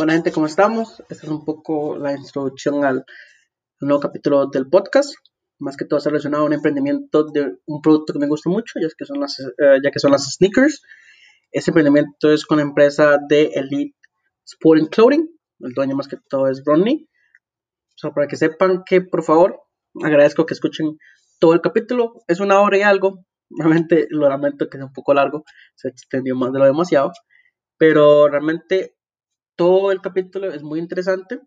Buena gente, ¿cómo estamos? Esta es un poco la introducción al nuevo capítulo del podcast. Más que todo está relacionado a un emprendimiento de un producto que me gusta mucho, ya que son las, eh, ya que son las sneakers. Este emprendimiento es con la empresa de Elite Sporting Clothing. El dueño más que todo es Ronnie. So, para que sepan que, por favor, agradezco que escuchen todo el capítulo. Es una hora y algo. Realmente lo lamento que sea un poco largo. Se extendió más de lo demasiado. Pero realmente todo el capítulo es muy interesante.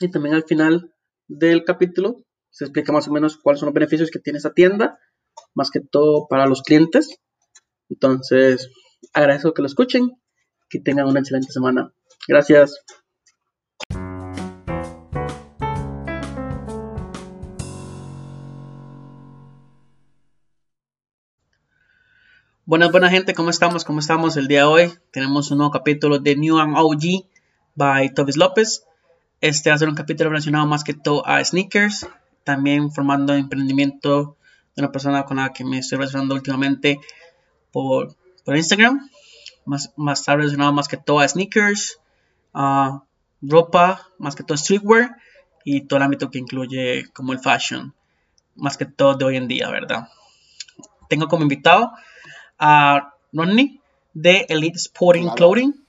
Y también al final del capítulo se explica más o menos cuáles son los beneficios que tiene esa tienda. Más que todo para los clientes. Entonces, agradezco que lo escuchen. Que tengan una excelente semana. Gracias. Buenas, buena gente, ¿cómo estamos? ¿Cómo estamos el día de hoy? Tenemos un nuevo capítulo de New and OG by Tobias López. Este va a ser un capítulo relacionado más que todo a sneakers, también formando emprendimiento de una persona con la que me estoy relacionando últimamente por, por Instagram. Más, más está relacionado más que todo a sneakers, a ropa, más que todo streetwear y todo el ámbito que incluye como el fashion, más que todo de hoy en día, ¿verdad? Tengo como invitado a Ronnie de Elite Sporting Clothing.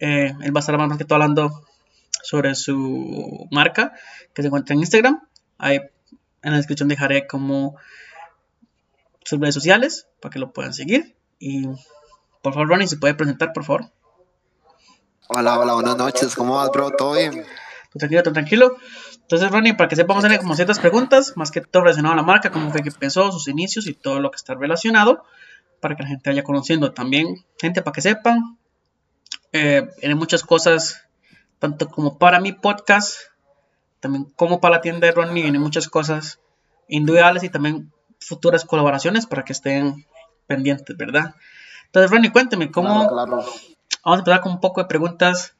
Eh, él va a estar más que todo hablando sobre su marca que se encuentra en Instagram. Ahí en la descripción dejaré como sus redes sociales para que lo puedan seguir. Y por favor, Ronnie, se puede presentar, por favor. Hola, hola, buenas noches. ¿Cómo vas, bro? ¿Todo bien? Todo tranquilo, todo tranquilo. Entonces, Ronnie, para que sepamos hacerle como ciertas preguntas, más que todo relacionado a la marca, cómo fue que empezó, sus inicios y todo lo que está relacionado para que la gente vaya conociendo también, gente para que sepan. Eh, hay muchas cosas, tanto como para mi podcast, también como para la tienda de Ronnie, vienen muchas cosas individuales y también futuras colaboraciones para que estén pendientes, ¿verdad? Entonces, Ronnie, cuénteme, ¿cómo... Vamos a empezar con un poco de preguntas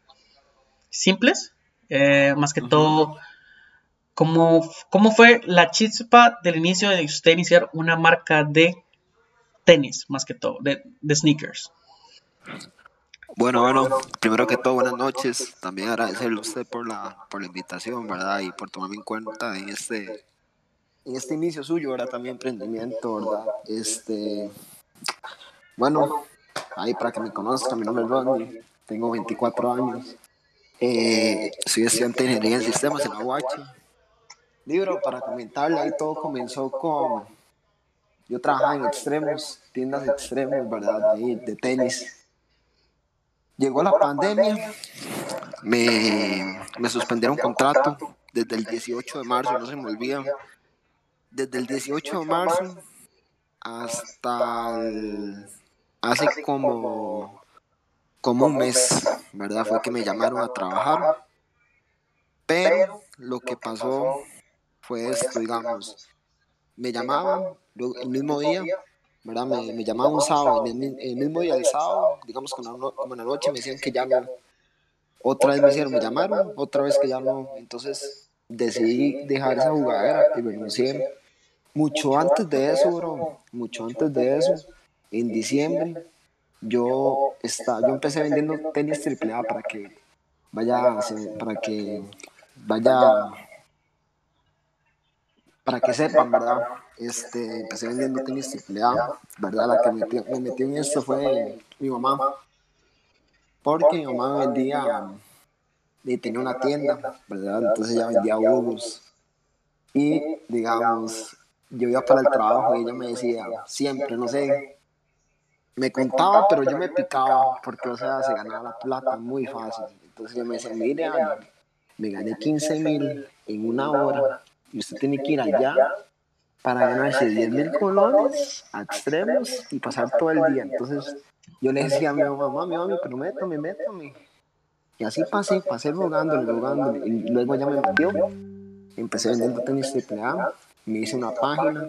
simples, eh, más que todo, ¿cómo, ¿cómo fue la chispa del inicio de usted iniciar una marca de tenis, más que todo, de, sneakers. Bueno, bueno, primero que todo, buenas noches. También agradecerle a usted por la, por la invitación, ¿verdad? Y por tomarme en cuenta en este, en este inicio suyo, ¿verdad? También emprendimiento, ¿verdad? Este, bueno, ahí para que me conozcan, mi nombre es Ronnie, tengo 24 años. Eh, soy estudiante de Ingeniería en Sistemas en la. Libro para comentarle, ahí todo comenzó con yo trabajaba en extremos, tiendas extremos, ¿verdad? De, de tenis. Llegó la pandemia, me, me suspendieron contrato desde el 18 de marzo, no se me olvida. Desde el 18 de marzo hasta hace como, como un mes, ¿verdad? Fue que me llamaron a trabajar. Pero lo que pasó fue esto, digamos. Me llamaban, el mismo día, ¿verdad? Me, me llamaban un sábado, el, mismo día del sábado, digamos como, como en la noche, me decían que ya no. Otra vez me hicieron, me llamaron, otra vez que ya no. Entonces decidí dejar esa jugadera y renuncié. Mucho antes de eso, bro, mucho antes de eso, en diciembre, yo, está, yo empecé vendiendo tenis triple A para que vaya, para que vaya, para que sepan, ¿verdad? este, empecé vendiendo tenis triple ¿verdad? La que me metió en esto fue mi mamá, porque mi mamá vendía, y tenía una tienda, ¿verdad? Entonces ella vendía huevos. Y, digamos, yo iba para el trabajo y ella me decía, siempre, no sé, me contaba, pero yo me picaba, porque, o sea, se ganaba la plata muy fácil. Entonces yo me decía, mire, me gané 15 mil en una hora y usted tiene que ir allá para ganarse 10 mil colones a extremos y pasar todo el día. Entonces yo le decía a mi mamá, mi mamá, pero métame, métame. Y así pasé, pasé rogándole, rogándole. Y luego ya me metió. Empecé vendiendo tenis triple A. Me hice una página.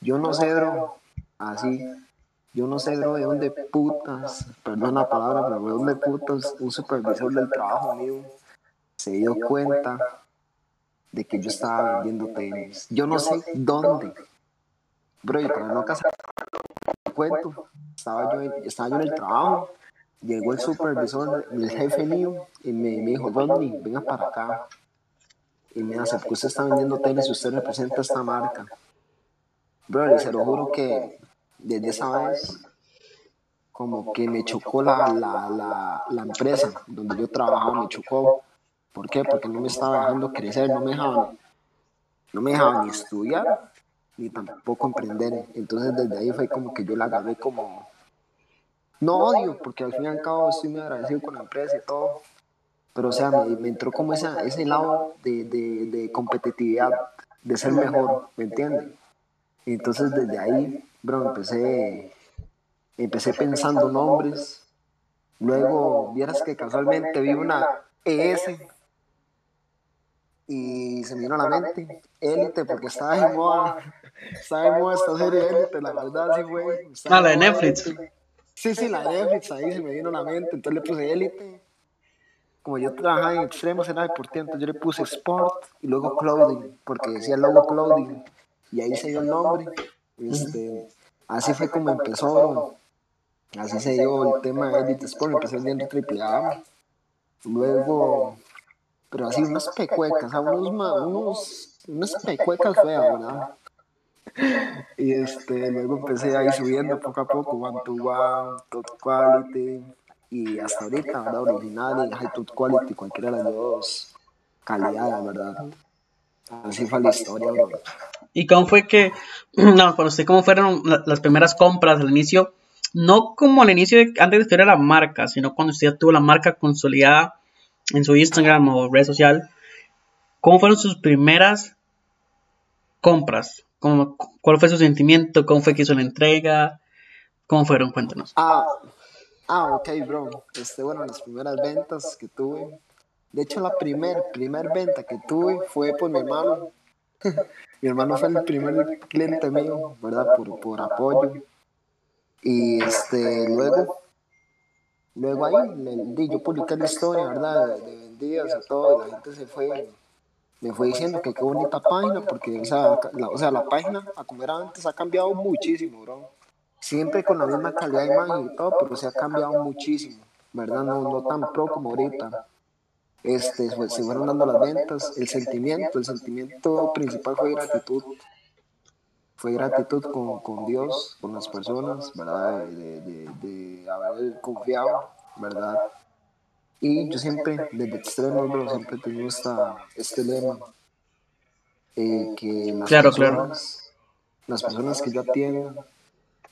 Yo no sé, bro, así. Yo no sé, bro, de dónde putas, perdón la palabra, pero de dónde putas un supervisor del trabajo mío se dio cuenta de que yo estaba vendiendo tenis. Yo no sé dónde. Bro, y para no casar cuento, estaba yo, estaba yo en el trabajo llegó el supervisor, el jefe mío, y me, me dijo, Rodney, venga para acá. Y me hace, porque usted está vendiendo tenis y usted representa esta marca. Bro, se lo juro que desde esa vez, como que me chocó la, la, la, la empresa donde yo trabajaba, me chocó. ¿Por qué? Porque no me estaba dejando crecer, no me dejaban, no me dejaban ni estudiar, ni tampoco emprender. Entonces desde ahí fue como que yo la agarré como, no odio, porque al fin y al cabo estoy muy agradecido con la empresa y todo, pero o sea, me, entró como ese lado de, de, de, competitividad, de ser mejor, ¿me entiendes? Entonces desde ahí, bro, empecé, empecé pensando nombres, luego vieras que casualmente vi una ES y se me vino a la mente Élite, porque estaba de moda, estaba de moda esta serie Élite, la verdad sí fue. Ah, la de Netflix. Sí, sí, la Netflix, ahí se me vino a la mente, entonces le puse élite. Como yo trabajaba en extremos, era deportivo, entonces yo le puse sport y luego clothing, porque decía el logo clothing, y ahí se dio el nombre. Este, así fue como empezó, así se dio el tema de Elite Sport, empecé vendiendo triple A. Luego, pero así unas pecuecas, unos, unos, unas pecuecas feas, ¿verdad? y este, luego empecé ahí subiendo poco a poco, one to one, top quality, y hasta ahorita, ¿verdad? Original y high top quality, cualquiera de las dos calidades, ¿verdad? Así fue la historia, bro. ¿Y cómo fue que, no, para usted, cómo fueron las primeras compras al inicio? No como al inicio, de, antes de estudiar la marca, sino cuando usted ya tuvo la marca consolidada en su Instagram o red social. ¿Cómo fueron sus primeras compras? ¿Cómo, ¿Cuál fue su sentimiento? ¿Cómo fue que hizo la entrega? ¿Cómo fueron? Cuéntanos. Ah, ah ok, bro. Este, bueno, las primeras ventas que tuve. De hecho, la primer, primer venta que tuve fue por mi hermano. mi hermano fue el primer cliente mío, ¿verdad? Por, por apoyo. Y este, luego, luego ahí, yo publiqué la historia, ¿verdad? De, vendidas y todo, y la gente se fue me fue diciendo que qué bonita página, porque la, o sea, la página, a como era antes, ha cambiado muchísimo, bro. Siempre con la misma calidad de imagen y todo, pero se ha cambiado muchísimo, ¿verdad? No, no tan pro como ahorita. Este, se fueron dando las ventas, el sentimiento, el sentimiento principal fue gratitud. Fue gratitud con, con Dios, con las personas, ¿verdad? De, de, de haber confiado, ¿verdad? Y yo siempre, desde extremo, bro, siempre tengo esta, este lema, eh, que las, personas, las personas que yo atiendo,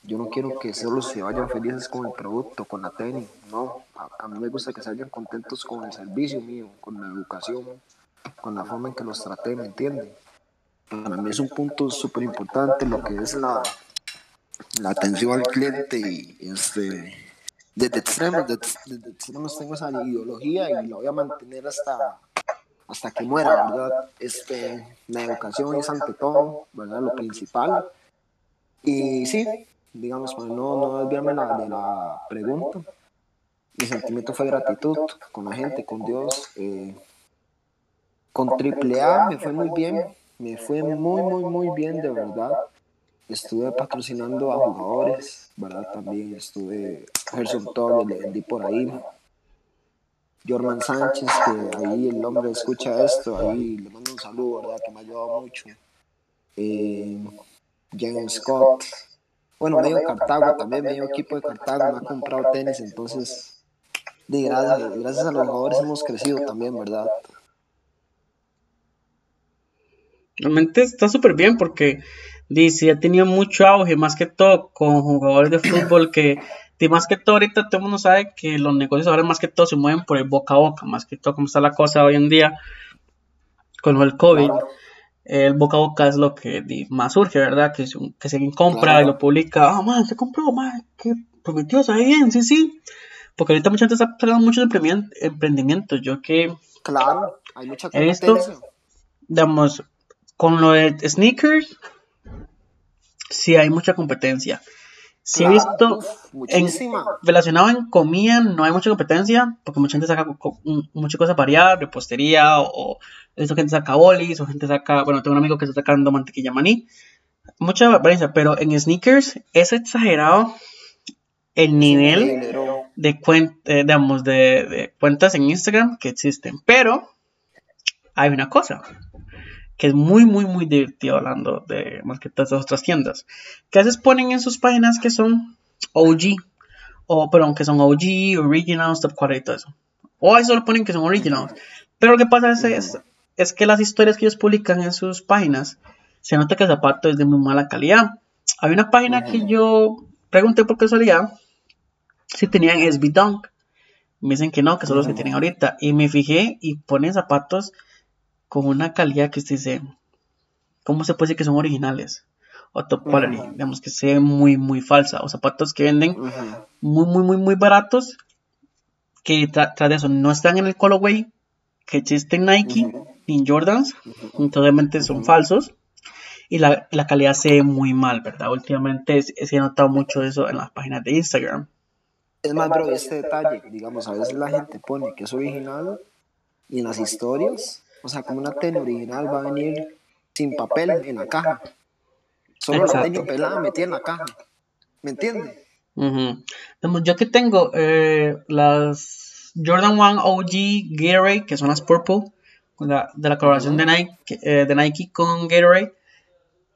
yo no quiero que solo se vayan felices con el producto, con la tenis, no, a, mí me gusta que se vayan contentos con el servicio mío, con la educación, con la forma en que los traté, ¿me entienden? Para mí es un punto súper importante lo que es la, la atención al cliente y este desde extremos, desde, extremos tengo esa ideología y la voy a mantener hasta, hasta que muera, ¿verdad? Este, la educación es ante todo, ¿verdad? Lo principal. Y sí, digamos, no, no desviarme la, de la pregunta, mi sentimiento fue gratitud con la gente, con Dios. Eh, con AAA me fue muy bien, me fue muy, muy, muy bien, de verdad. Estuve patrocinando a jugadores, ¿verdad? También estuve, Gerson Torres, le vendí por ahí. Jorman Sánchez, que ahí el hombre escucha esto, ahí le mando un saludo, ¿verdad? Que me ha ayudado mucho. Eh, James Scott. Bueno, medio Cartago también, medio equipo de Cartago me ha comprado tenis, entonces, gracias, gracias a los jugadores hemos crecido también, ¿verdad? Realmente está súper bien porque dice, ha tenido mucho auge, más que todo con jugadores de fútbol que, de más que todo ahorita todo el mundo sabe que los negocios ahora más que todo se mueven por el boca a boca, más que todo como está la cosa hoy en día con el COVID. El boca a boca es lo que más surge, ¿verdad? Que, que se compra y lo publica. Ah, man, se compró, man, que prometió, sabe bien, sí, sí. Porque ahorita mucha gente está tratando muchos emprendimientos. Yo que. Claro, hay mucha. Esto, digamos, con lo de sneakers, sí hay mucha competencia. Sí he visto, relacionado en comida, no hay mucha competencia, porque mucha gente saca muchas cosas variadas, repostería, o, eso gente saca bolis, o gente saca, bueno, tengo un amigo que está sacando mantequilla maní, mucha variación, pero en sneakers es exagerado el nivel de, eh, digamos, de, cuentas en Instagram que existen. Pero hay una cosa que es muy, muy, muy divertido hablando de más que todas las otras tiendas. Que a veces ponen en sus páginas que son OG, o perdón, que son OG, Originals, Top 40 y todo eso. O ahí solo ponen que son Originals. Pero lo que pasa es, es, que las historias que ellos publican en sus páginas, se nota que el zapato es de muy mala calidad. Hay una página que yo pregunté por casualidad si tenían SB Dunk. Me dicen que no, que son los que tienen ahorita. Y me fijé y ponen zapatos con una calidad que usted dice, ¿cómo se puede decir que son originales? O top quality, digamos que sea muy, muy falsa. O zapatos que venden muy, muy, muy, muy baratos, que tras de eso no están en el colorway que existe en Nike ni en Jordans, obviamente son falsos. Y la, calidad se ve muy mal, ¿verdad? Últimamente se ha notado mucho eso en las páginas de Instagram. Es más, bro, este detalle, digamos, a veces la gente pone que es original y en las historias o sea, como una tenis original va a venir sin papel en la caja. Solo la tenis pelada metida en la caja. ¿Me entiendes? Yo que tengo eh, las Jordan 1 OG Gatorade, que son las Purple, de la colaboración de, Nike, eh, de Nike con Gatorade,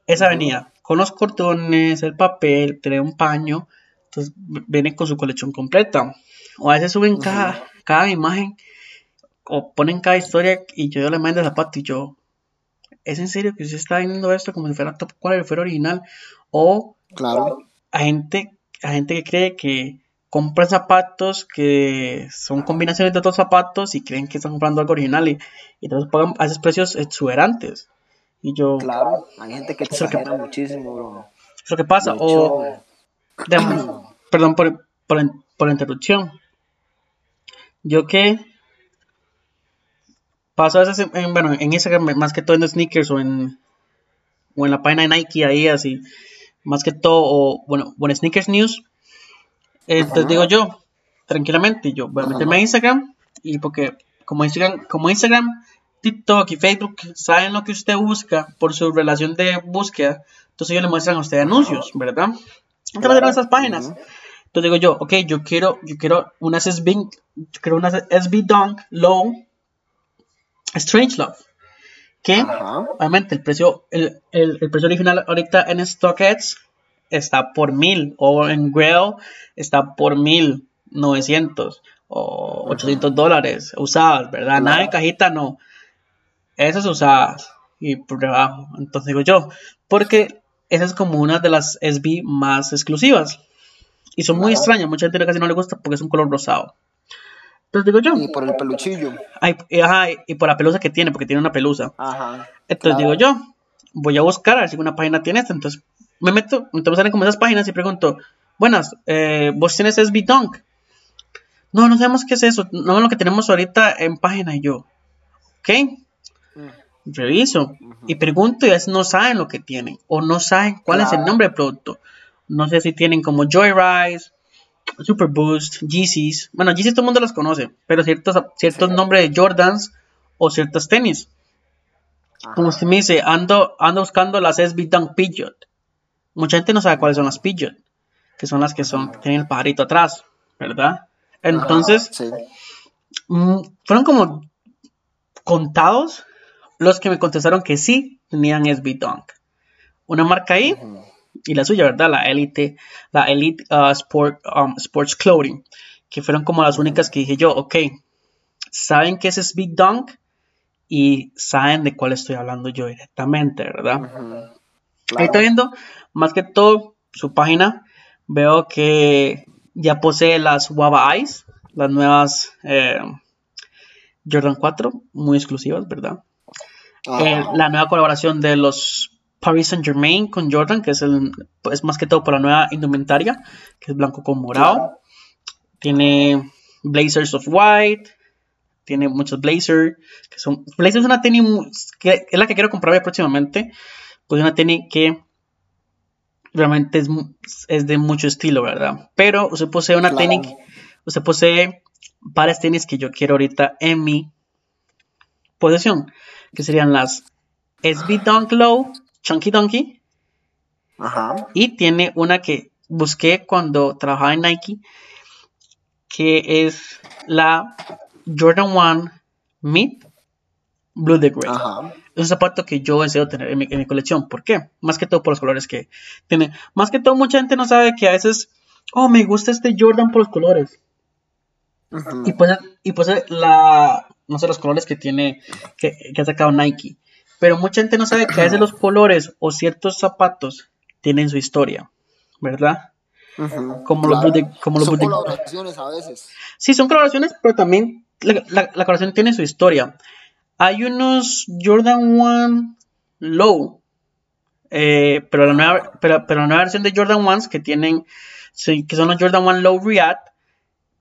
esa venía con los cordones, el papel, trae un paño, entonces viene con su colección completa. O a veces suben cada, cada imagen o ponen cada historia y yo, le mando el zapato y yo, ¿es en serio que usted está viendo esto como si fuera top quality, fuera original? O claro. a gente, a gente que cree que compran zapatos que son combinaciones de otros zapatos y creen que están comprando algo original y, y entonces pagan a esos precios exuberantes. Y yo... Claro, hay gente que exagera muchísimo, bro. Eso que pasa. O... perdón por, por, por la interrupción. Yo que Paso a veces en, bueno, en Instagram, más que todo en sneakers o en, o en la página de Nike, ahí así, más que todo, o bueno, bueno sneakers news. Entonces digo yo, tranquilamente, yo voy a meterme a Instagram y porque como Instagram, como Instagram, TikTok y Facebook saben lo que usted busca por su relación de búsqueda, entonces ellos le muestran a usted anuncios, ¿verdad? Entonces de esas páginas. Entonces digo yo, ok, yo quiero, yo quiero unas SB, yo quiero unas SB Dunk Low Strange Love. Que obviamente el precio, el, precio original ahorita en StockX está por mil. O en Grail está por mil novecientos o 800 dólares usadas, ¿verdad? Nada de cajita, no. Esas usadas y por debajo. Entonces digo yo, porque esa es como una de las SB más exclusivas. Y son muy extrañas, mucha gente casi no le gusta porque es un color rosado. Entonces digo yo. Y por el peluchillo. y, ajá, y por la pelusa que tiene, porque tiene una pelusa. Ajá. Entonces digo yo, voy a buscar a ver si una página tiene esto. Entonces me meto, entonces salen como esas páginas y pregunto, buenas, eh, ¿vos tienes SB Dunk? No, no sabemos qué es eso. No es lo que tenemos ahorita en página. Y yo, ok. Mm. Reviso y pregunto y a veces no saben lo que tienen o no saben cuál es el nombre del producto. No sé si tienen como Joyrise Super Boost, Yeezys. Bueno, Yeezys todo el mundo los conoce, pero ciertos, ciertos nombres de Jordans o ciertos tenis. Como usted me dice, ando, ando buscando las SB Dunk Pidgeot. Mucha gente no sabe cuáles son las Pidgeot, que son las que son, tienen el pajarito atrás, ¿verdad? Entonces, mm, fueron como contados los que me contestaron que sí tenían SB Dunk. Una marca ahí y la suya, ¿verdad? La Elite, la Elite uh, Sport, um, Sports Clothing, que fueron como las únicas que dije yo, ok, saben que ese es Big Dunk y saben de cuál estoy hablando yo directamente, ¿verdad? Ahí estoy viendo, más que todo, su página, veo que ya posee las Wava Eyes, las nuevas eh, Jordan 4, muy exclusivas, ¿verdad? Eh, la nueva colaboración de los Paris Saint Germain con Jordan, que es, el, es más que todo por la nueva indumentaria, que es blanco con morado. Tiene Blazers of White, tiene muchos Blazers, que son... Blazers es una tenis que es la que quiero comprar próximamente, pues una tenis que realmente es, de mucho estilo, ¿verdad? Pero usted posee una tenis, usted posee varias tenis que yo quiero ahorita en mi posesión, que serían las SB Dunk Low, Chunky Donkey. Ajá. Y tiene una que busqué cuando trabajaba en Nike, que es la Jordan 1 Mid Blue the Grey. Ajá. Es un zapato que yo deseo tener en mi, en mi colección. ¿Por qué? Más que todo por los colores que tiene. Más que todo, mucha gente no sabe que a veces, oh, me gusta este Jordan por los colores. Ujú. Y pues, y pues la, no sé, los colores que tiene, que, que ha sacado Nike. Pero mucha gente no sabe que a veces los colores o ciertos zapatos tienen su historia, ¿verdad? Como los claro. De- como los Son de- colaboraciones a veces. Sí, son colaboraciones, pero también la, la, la colaboración tiene su historia. Hay unos Jordan 1 Low, eh, pero, la nueva, pero, pero la nueva versión de Jordan 1 que tienen, que son los Jordan 1 Low React,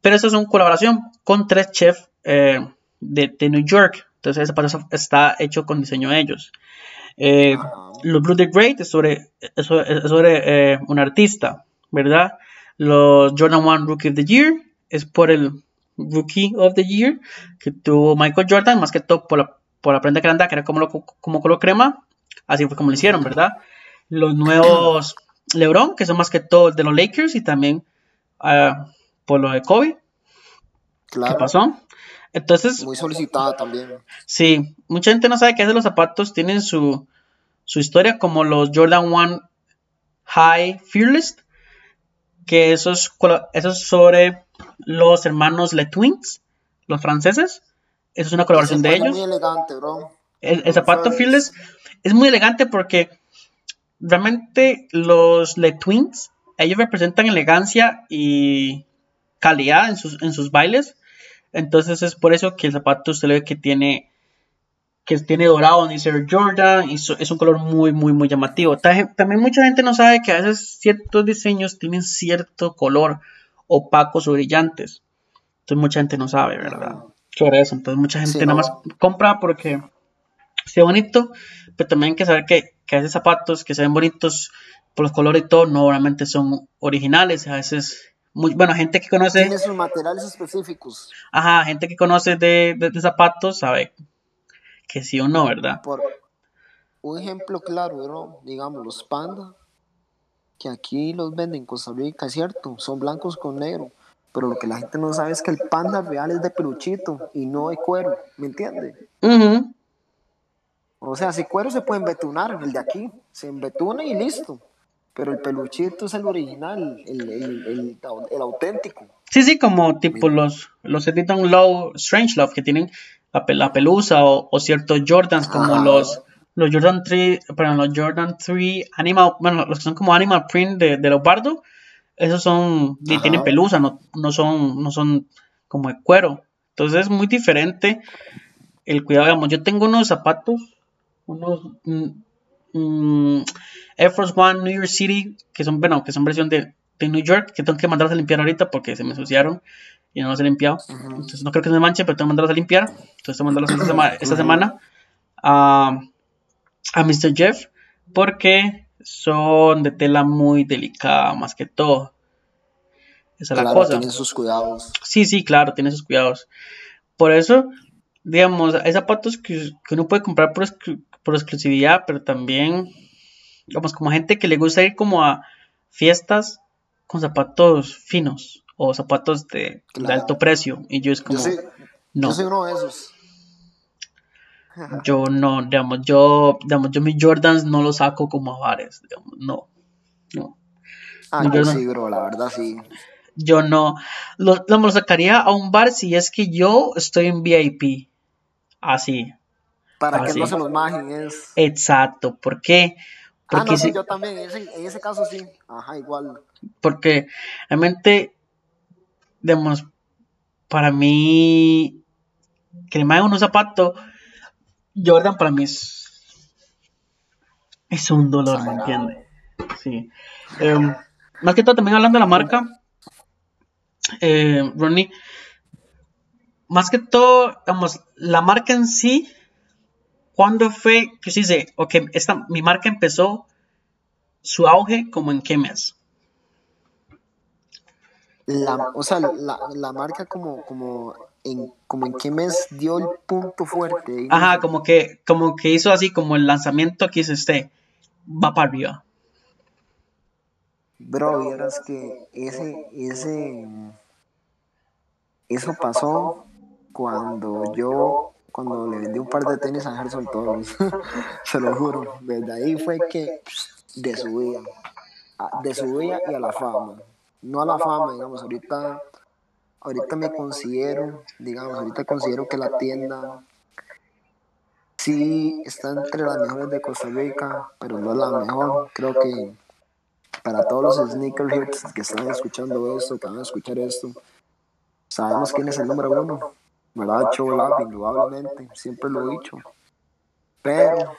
pero eso es una colaboración con tres chefs eh, de, de New York. Entonces ese zapato está hecho con diseño de ellos. Eh, Ajá. los Blue the Great es sobre, es sobre, es sobre, eh, un artista, ¿verdad? Los Jordan 1 Rookie of the Year es por el Rookie of the Year que tuvo Michael Jordan, más que todo por la, por la prenda que anda, que era como, lo- como color crema, así fue como lo hicieron, ¿verdad? Los nuevos LeBron, que son más que todo de los Lakers y también ah, por lo de Kobe, ¿qué Claro. pasó? Entonces, Muy solicitada también. Sí, mucha gente no sabe a veces los zapatos tienen su, su historia, como los Jordan 1 High Fearless, que eso es, cola- eso es sobre los hermanos Le Twins, los franceses. Eso es una colaboración de ellos. Muy elegante, bro. El, el zapato ¿Sabes? Fearless es muy elegante porque realmente los Le Twins, ellos representan elegancia y calidad en sus, en sus bailes. Entonces es por eso que el zapato usted le ve que tiene que tiene dorado donde dice Jordan y es un color muy muy muy llamativo. Ta- También mucha gente no sabe que a veces ciertos diseños tienen cierto color opacos o brillantes. Entonces mucha gente no sabe, ¿verdad? Sobre eso. Entonces mucha gente Sí, nada no. más compra porque sea bonito, pero también hay que saber que, que a veces zapatos que se ven bonitos por los colores y todo, no realmente son originales. A veces, muy, bueno, gente que conoce, Tiene sus materiales específicos. ajá, gente que conoce de, de- de zapatos sabe que sí o no, ¿verdad? Por un ejemplo claro, bro, digamos, los panda, que aquí los venden en Costa Rica, es cierto, son blancos con negro. Pero lo que la gente no sabe es que el panda real es de peluchito y no de cuero, ¿me entiende? Ujú. O sea, si cuero se puede embetunar, el de aquí, se embetuna y listo. Pero el peluchito es el original, el, el, el, el auténtico. Sí, sí, como tipo los, los Editon Low Strange Love que tienen la, la pelusa o, o ciertos Jordans como Ajá. los, los Jordan 3, perdón, los Jordan 3 Animal, bueno, los que son como Animal Print de, de Leopardo, esos son, Ajá. tienen pelusa, no, no son, no son como de cuero. Entonces es muy diferente el cuidado, digamos, yo tengo unos zapatos, unos mm, Air Force One New York City, que son, bueno, que son versión de, de New York, que tengo que mandarlos a limpiar ahorita porque se me ensuciaron y no los he limpiado. Entonces no creo que se me manche, pero tengo que mandarlos a limpiar. Entonces tengo que mandarlos esta, sema- esta semana a, a Mr. Jeff porque son de tela muy delicada, más que todo. Esa es la cosa. tienen sus cuidados. Sí, sí, claro, tiene sus cuidados. Por eso, digamos, hay zapatos que, que uno puede comprar por, por exclusividad, pero también, digamos, como gente que le gusta ir como a fiestas con zapatos finos o zapatos de, alto precio. Y yo es Yo como, soy, no, yo soy uno de esos. yo no, digamos, yo, digamos, yo mis Jordans no los saco como a bares, digamos, no, no. Ah, Yo yo no. sí, bro, la verdad sí. Yo no, lo, digamos, lo sacaría a un bar si es que yo estoy en VIP. Así, Para Ah, que sí. no se los majen es... Exacto. ¿Por qué? Ah, Porque, no, sí, si- yo también, en ese, en ese caso sí. Ajá, igual. porque realmente, digamos, para mí, que le manden unos zapatos, Jordan para mí es, es un dolor, ¿me entiendes? Sí. Em, más que todo, también hablando de la marca, eh, Ronnie, más que todo, digamos, la marca en sí, ¿cuándo fue que se dice, ok, esta, mi marca empezó su auge como en qué mes? La, o sea, la, la marca como, como, en, como en qué mes dio el punto fuerte. Ajá, como que, como que hizo así como el lanzamiento que dice usted, va para arriba. Bro, vieras que ese, ese, eso pasó cuando yo, cuando le vendí un par de tenis a Gerson Torres, se lo juro, desde ahí fue que de su vida, de su vida y a la fama, no a la fama, digamos, ahorita, ahorita me considero, digamos, ahorita considero que la tienda sí está entre las mejores de Costa Rica, pero no es la mejor, creo que para todos los sneakerheads que están escuchando esto, que van a escuchar esto, sabemos quién es el número uno, ¿verdad? Chow indudablemente, siempre lo he dicho. Pero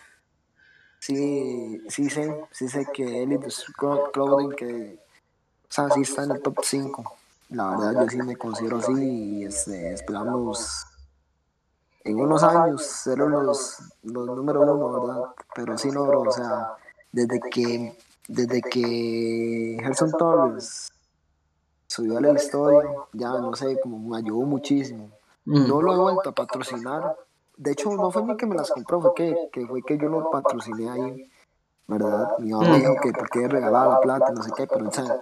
sí, sí sé, sí sé que Elite Clothing, que, o sea, sí está en el top 5. La verdad, yo sí me considero así y este, esperamos en unos años ser los, los número uno, ¿verdad? Pero sí, no, bro, o sea, desde que, desde que Gerson Torres subió a la historia, ya no sé, como me ayudó muchísimo. Mm. No lo he vuelto a patrocinar. De hecho, no fue ni que me las compró, fue que, que fue que yo lo patrociné ahí, ¿verdad? Mi mamá me dijo que porque regalaba la plata, no sé qué, pero o sea,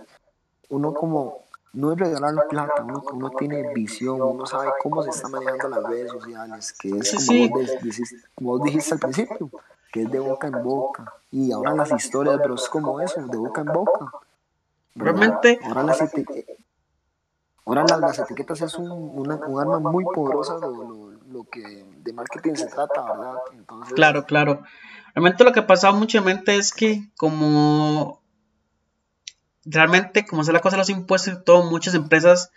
uno como, no es regalar la plata, uno, uno, tiene visión, uno sabe cómo se está manejando las redes sociales, que es como, Vos, dijiste, como vos dijiste al principio, que es de boca en boca. Y ahora las historias, pero es como eso, de boca en boca. Realmente. Ahora las, Ahora las, etiquetas es un, una, un, arma muy poderosa de lo, lo, que de marketing se trata, ¿verdad? Entonces, claro, claro. Realmente lo que ha pasado muchamente es que como realmente como es la cosa de los impuestos y todo, muchas empresas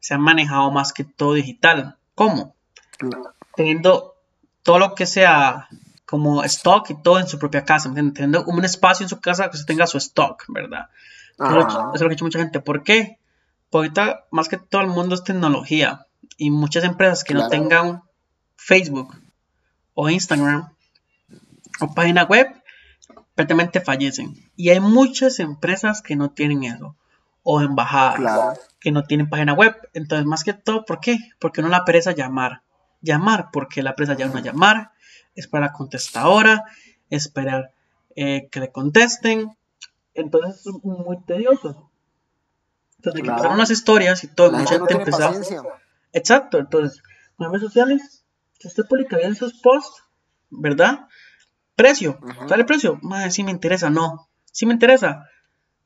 se han manejado más que todo digital. ¿Cómo? Teniendo todo lo que sea como stock y todo en su propia casa, teniendo un espacio en su casa que se tenga su stock, ¿verdad? Eso es lo que ha hecho mucha gente. ¿Por qué? Ahorita más que todo el mundo es tecnología y muchas empresas que no tengan Facebook o Instagram o página web prácticamente fallecen. Y hay muchas empresas que no tienen eso o embajadas que no tienen página web. Entonces, más que todo, ¿por qué? Porque no la pereza llamar. Llamar, porque la empresa ya no llamar, esperar contestadora, esperar eh, que le contesten. Entonces es muy tedioso. Entonces, claro. que unas historias y todo, mucha gente empezó. Exacto, entonces, en redes sociales, si usted publica bien sus posts, ¿verdad? Precio, ¿sale el precio? Madre, sí me interesa, no. Sí me interesa.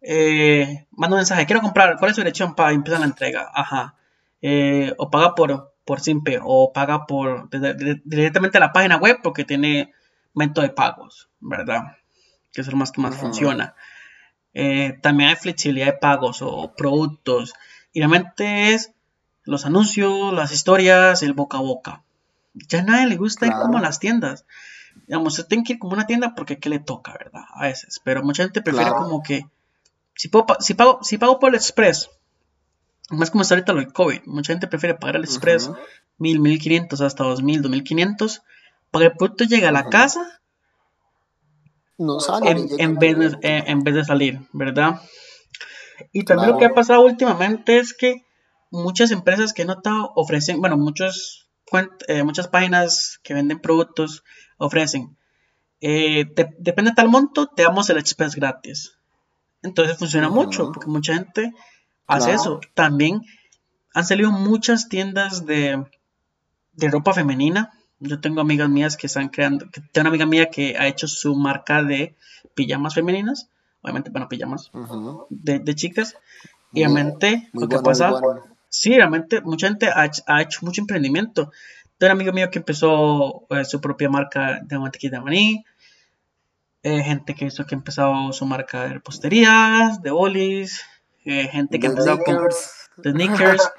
Eh, manda un mensaje, quiero comprar, ¿cuál es su dirección para empezar la entrega? Ajá. Eh, o paga por, por Simpe, o paga por directamente a la página web porque tiene método de pagos, ¿verdad? Que es lo más que más funciona. Eh, también hay flexibilidad de pagos o productos. Y realmente es los anuncios, las historias, el boca a boca. Ya a nadie le gusta ir como a las tiendas. Digamos, se tiene que ir como a una tienda porque ¿qué le toca, verdad? A veces. Pero mucha gente prefiere como que. Si, si, pago, si pago por el Express, más como está ahorita lo del COVID, mucha gente prefiere pagar el Express mil, mil quinientos hasta dos mil, dos mil quinientos, para que el producto llegue a la casa no sale. En, vez de, en, vez de, salir, ¿verdad? Y también lo que ha pasado últimamente es que muchas empresas que he notado ofrecen, bueno, muchos, eh, muchas páginas que venden productos ofrecen, eh, depende de tal monto, te damos el express gratis. Entonces funciona mucho, porque mucha gente hace eso. También han salido muchas tiendas de, de ropa femenina yo tengo amigas mías que están creando, tengo una amiga mía que ha hecho su marca de pijamas femeninas, obviamente, bueno, pijamas de, chicas, y realmente lo que pasa, sí, realmente mucha gente ha, hecho mucho emprendimiento. Tengo un amigo mío que empezó eh, su propia marca de mantequilla de maní, eh, gente que hizo que ha empezado su marca de reposterías, de bolis, eh, gente que ha empezado con de sneakers,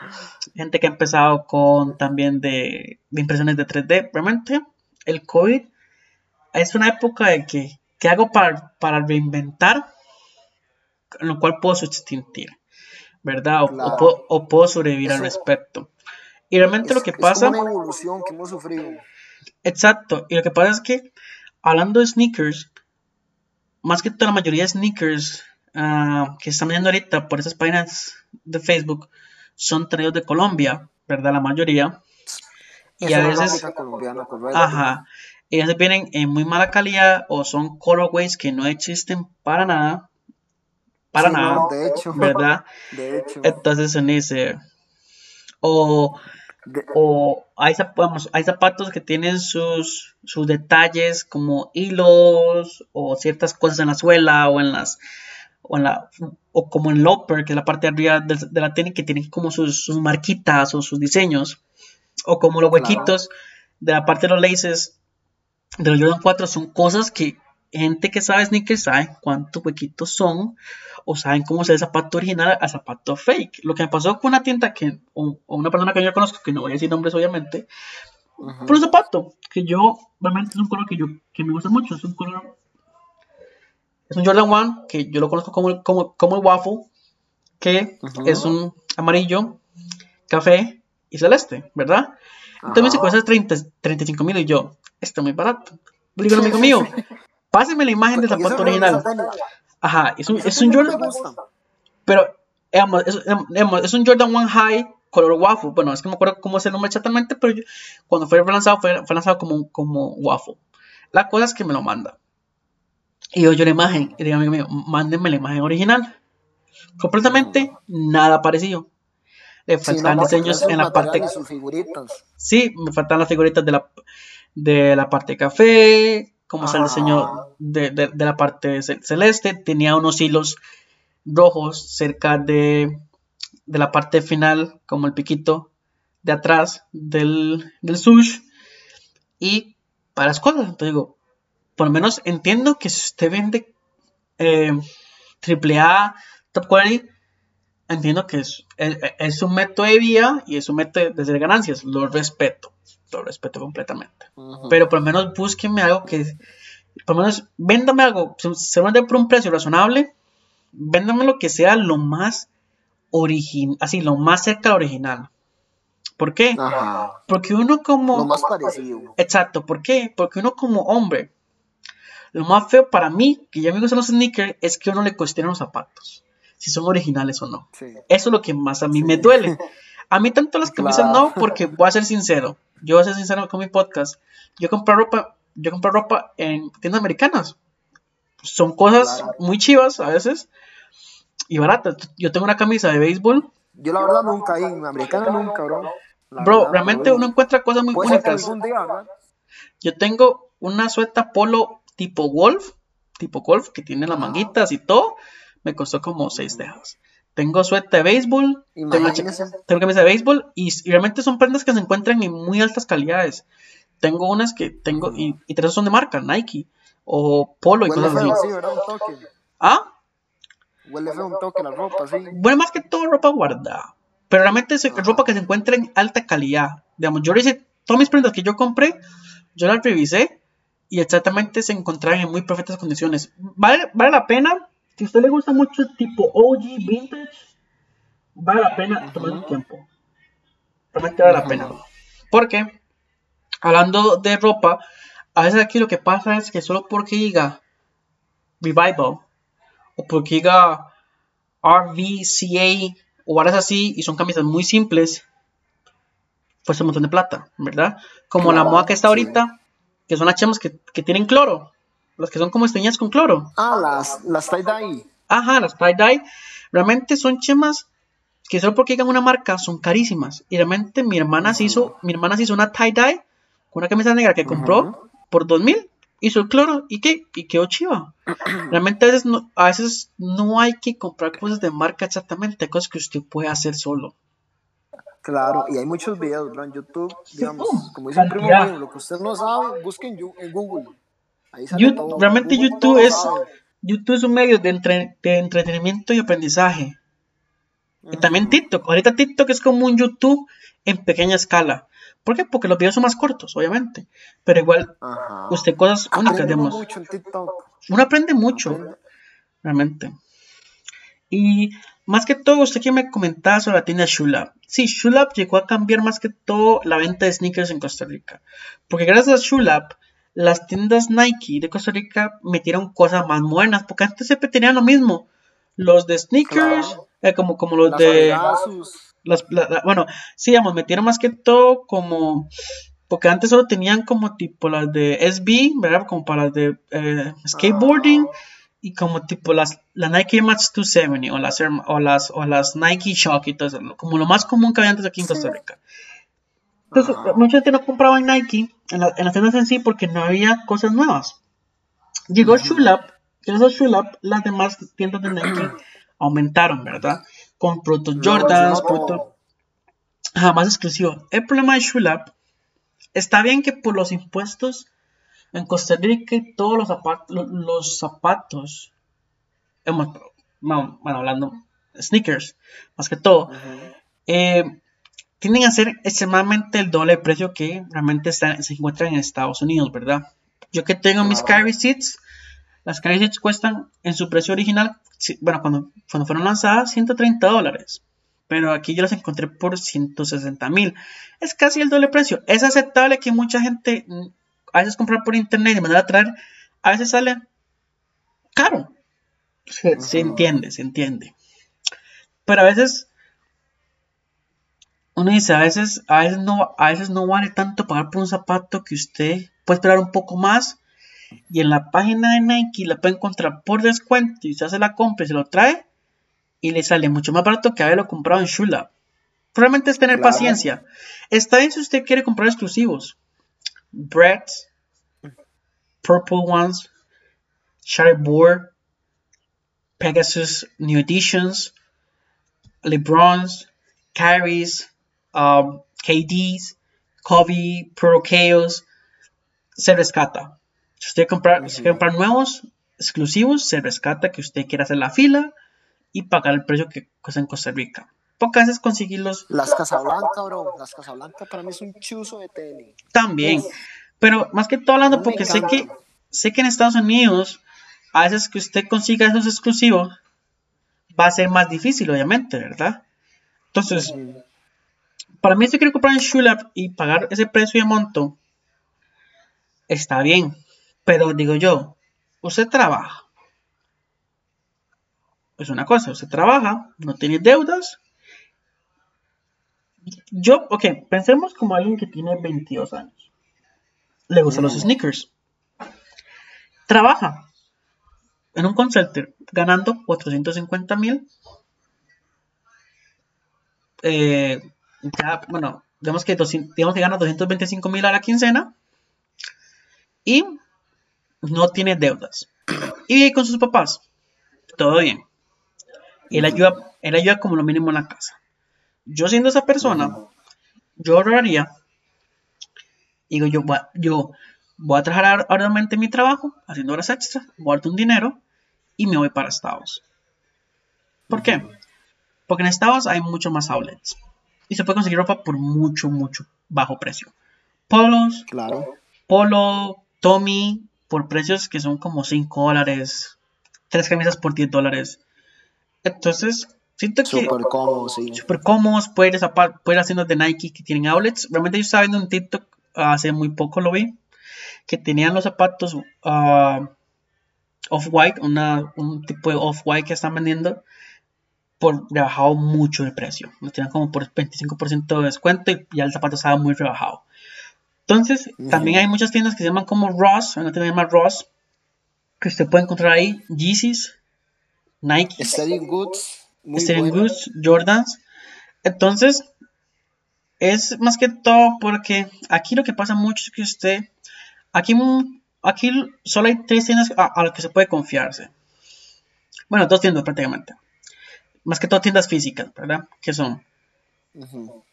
gente que ha empezado con también de, impresiones de 3D. Realmente, el COVID es una época de que, ¿qué hago para, para reinventar? En lo cual puedo subsistir, ¿verdad? O, puedo, sobrevivir al respecto. Y realmente lo que pasa... Es una evolución que hemos sufrido. Exacto. Y lo que pasa es que, hablando de sneakers, más que toda la mayoría de sneakers Ah, que están viendo ahorita por esas páginas de Facebook son traídos de Colombia, ¿verdad? La mayoría. Y a veces. Ajá. Veces vienen en muy mala calidad o son colorways que no existen para nada. Para nada. de hecho. ¿Verdad? De hecho. Entonces se dice. O, De- o hay, zap- vamos, hay zapatos que tienen sus, sus detalles como hilos o ciertas cosas en la suela o en las o en la o como en el upper que es la parte de arriba de, de la tenis que tienen como sus, sus marquitas o sus diseños o como los Claro. huequitos de la parte de los laces de los Jordan 4 son cosas que gente que sabe sneakers sabe cuántos huequitos son o saben cómo es el zapato original al zapato fake. Lo que me pasó con una tienda que, o, o una persona que yo conozco, que no voy a decir nombres obviamente, por un zapato que yo, realmente es un color que yo, que me gusta mucho, es un color, es un Jordan 1 que yo lo conozco como, el- como, como el waffle, que es un amarillo, café y celeste, ¿verdad? Entonces me cuesta 30, 35 mil y yo, esto es muy barato. Le digo, amigo mío, páseme la imagen del zapato original. Ajá, es un, es un Jordan, pero digamos, es, digamos, es un Jordan 1 High color waffle. Bueno, es que no me acuerdo cómo es el nombre exactamente, pero yo- cuando fue lanzado, fue, fue lanzado como, como waffle. La cosa es que me lo manda. Y yo, yo la imagen, y digo, amigo mío, mándenme la imagen original. Completamente nada parecido. Le Sí, faltan no, diseños en la parte. sus figuritas. Sí, me faltan las figuritas de la, de la parte de café, como es el diseño de, de- de la parte ce- celeste. Tenía unos hilos rojos cerca de, de la parte final, como el piquito de atrás del, del sush. Y para las cosas, te digo, por lo menos entiendo que si usted vende eh, AAA, top quality, entiendo que es, es, es un método de vía y es un método de hacer ganancias. Lo respeto, lo respeto completamente. Pero por lo menos búsquenme algo que, por lo menos véndame algo, se, se vende por un precio razonable, véndame lo que sea lo más original, así, lo más cerca al original. ¿Por qué? Ajá. Porque uno como... Lo más parecido. Exacto, ¿por qué? Porque uno como hombre, lo más feo para mí, que ya me gustan los sneakers, es que uno le cuestiona los zapatos, si son originales o no. Sí. Eso es lo que más a mí Sí. me duele. A mí tanto las camisas Claro. no, porque voy a ser sincero, yo voy a ser sincero con mi podcast, yo compro ropa, yo compro ropa en tiendas americanas. Son cosas Claro. muy chivas a veces y baratas. Yo tengo una camisa de béisbol, Yo la verdad nunca, en americana nunca, bro. La bro, verdad, realmente pero uno encuentra cosas muy únicas. día. Yo tengo una sueta polo tipo golf, tipo golf, que tiene las manguitas y todo. Me costó como seis dejas. Tengo sueta de béisbol, Imagínese. tengo camisa de béisbol y, y realmente son prendas que se encuentran en muy altas calidades. Tengo unas que tengo y, y tres son de marca, Nike o Polo y cosas así. sí. Un. Ah, Huele feo un toque la ropa, sí. bueno, más que todo ropa guardada. Pero realmente es ropa que se encuentra en alta calidad. Digamos, yo hice todas mis prendas que yo compré, yo las revisé y exactamente se encontraban en muy perfectas condiciones. Vale, vale la pena, si a usted le gusta mucho el tipo OG vintage, vale la pena tomar un tiempo. Realmente vale la pena. Porque, hablando de ropa, a veces aquí lo que pasa es que solo porque diga Revival o porque diga RVCA o varas así y son camisas muy simples, pues un montón de plata, ¿verdad? Como la moda que está sí. Que son las chamas que, que tienen cloro, las que son como esteñas con cloro. Ah, las, las tie-dye. Ajá, las tie-dye, realmente son chemas que solo porque digan una marca son carísimas. Y realmente mi hermana se hizo, mi hermana se hizo una tie-dye con una camisa negra que compró Ujú. por 2000, hizo el cloro y qué, y quedó chiva. Realmente a veces, no, a veces no hay que comprar cosas de marca exactamente, hay cosas que usted puede hacer solo. Claro, y hay muchos videos, bro, en YouTube, digamos, uh, como dice un primo mío, lo que usted no sabe, busquen en Google. Ahí sale You- todo. realmente Google YouTube es. YouTube es un medio de, entre- de entretenimiento y aprendizaje. Y también. TikTok. Ahorita TikTok es como un YouTube en pequeña escala. ¿Por qué? Porque los videos son más cortos, obviamente. Pero igual, Ajá. usted cosas únicas, digamos. mucho en TikTok. Uno aprende mucho, Aprende- realmente. Y más que todo, usted que me comentaba sobre la tienda Shulab. Sí, Shulab llegó a cambiar más que todo la venta de sneakers en Costa Rica. Porque gracias a Shulab, las tiendas Nike de Costa Rica metieron cosas más buenas. Porque antes siempre tenían lo mismo. Los de sneakers, Claro. eh, como, como los Las de... Las- la- la- bueno, sí, digamos, metieron más que todo como. Porque antes solo tenían como tipo las de SB, ¿verdad? Como para las de eh, skateboarding. Y como tipo las la Nike Match 270 o las o las o las Nike Shock y todo eso, como lo más común que había antes aquí en Costa Rica. Entonces, mucha gente no compraba en Nike, en, la, en las tiendas en sí, porque no había cosas nuevas. Llegó Shulap, gracias a Shulap, las demás tiendas de Nike aumentaron, ¿verdad? Con productos Jordans, productos jamás exclusivo. El problema de Shulap está bien que por los impuestos en Costa Rica todos los zapatos, los, zapatos, bueno, hablando sneakers, más que todo, eh, tienden a ser extremadamente el doble de precio que realmente se encuentran en Estados Unidos, ¿verdad? Yo que tengo mis carry seats, las carry seats cuestan en su precio original, bueno, cuando, cuando fueron lanzadas, 130 dólares. Pero aquí yo las encontré por 160 mil. Es casi el doble precio. Es aceptable que mucha gente a veces comprar por internet y manera a traer, a veces sale caro. Se, entiende, se entiende. Pero a veces uno dice, a veces, a veces no, a veces no vale tanto pagar por un zapato que usted puede esperar un poco más. Y en la página de Nike la puede encontrar por descuento y se hace la compra y se lo trae y le sale mucho más barato que haberlo comprado en Shula. Probablemente es tener paciencia. Está bien si usted quiere comprar exclusivos. Brett's, Purple Ones, Shattered Pegasus New Editions, LeBrons, Carries, um, KDs, Kobe, Pro Chaos, se rescata. Si usted comprar, si comprar nuevos, exclusivos, se rescata que usted quiera hacer la fila y pagar el precio que cuesta en Costa Rica. Pocas veces conseguirlos. Las Casablanca, bro. Las Casablanca para mí es un chuzo de tenis. También. Pero más que todo hablando, porque sé que, sé que en Estados Unidos, a veces que usted consiga esos exclusivos, va a ser más difícil, obviamente, ¿verdad? Entonces, para mí, si quiero comprar en Shulap y pagar ese precio de monto, está bien. Pero digo yo, usted trabaja. Es una cosa, usted trabaja, no tiene deudas, yo, ok, pensemos como alguien que tiene 22 años. Le gustan los sneakers. Trabaja en un consulter ganando 450 mil. Eh, bueno, digamos que, digamos que gana 225 mil a la quincena. Y no tiene deudas. Y vive con sus papás. Todo bien. Y él ayuda, él ayuda como lo mínimo en la casa. Yo siendo esa persona, yo ahorraría. Digo, yo, yo voy a trabajar arduamente mi trabajo, haciendo horas extras, guardo un dinero y me voy para Estados. ¿Por qué? Porque en Estados hay mucho más outlets. Y se puede conseguir ropa por mucho, mucho bajo precio. Polos, claro. Polo, Tommy, por precios que son como 5 dólares. Tres camisas por 10 dólares. Entonces, Siento que. Súper cómodos, sí. Súper cómodos. Puedes ir, puedes haciendo de Nike que tienen outlets. Realmente yo estaba viendo un TikTok hace muy poco, lo vi. Que tenían los zapatos uh, off-white, un tipo de off-white que están vendiendo. Por rebajado mucho de precio. Lo tenían como por 25% de descuento y ya el zapato estaba muy rebajado. Entonces, también hay muchas tiendas que se llaman como Ross. Una tienda se llama Ross. Que usted puede encontrar ahí Yeezys, Nike. Steady Goods. Steering Jordans. Entonces, es más que todo porque aquí lo que pasa mucho es que usted, aquí, aquí solo hay tres tiendas a, las que se puede confiarse. Bueno, dos tiendas prácticamente. Más que todo tiendas físicas, ¿verdad? Que son uh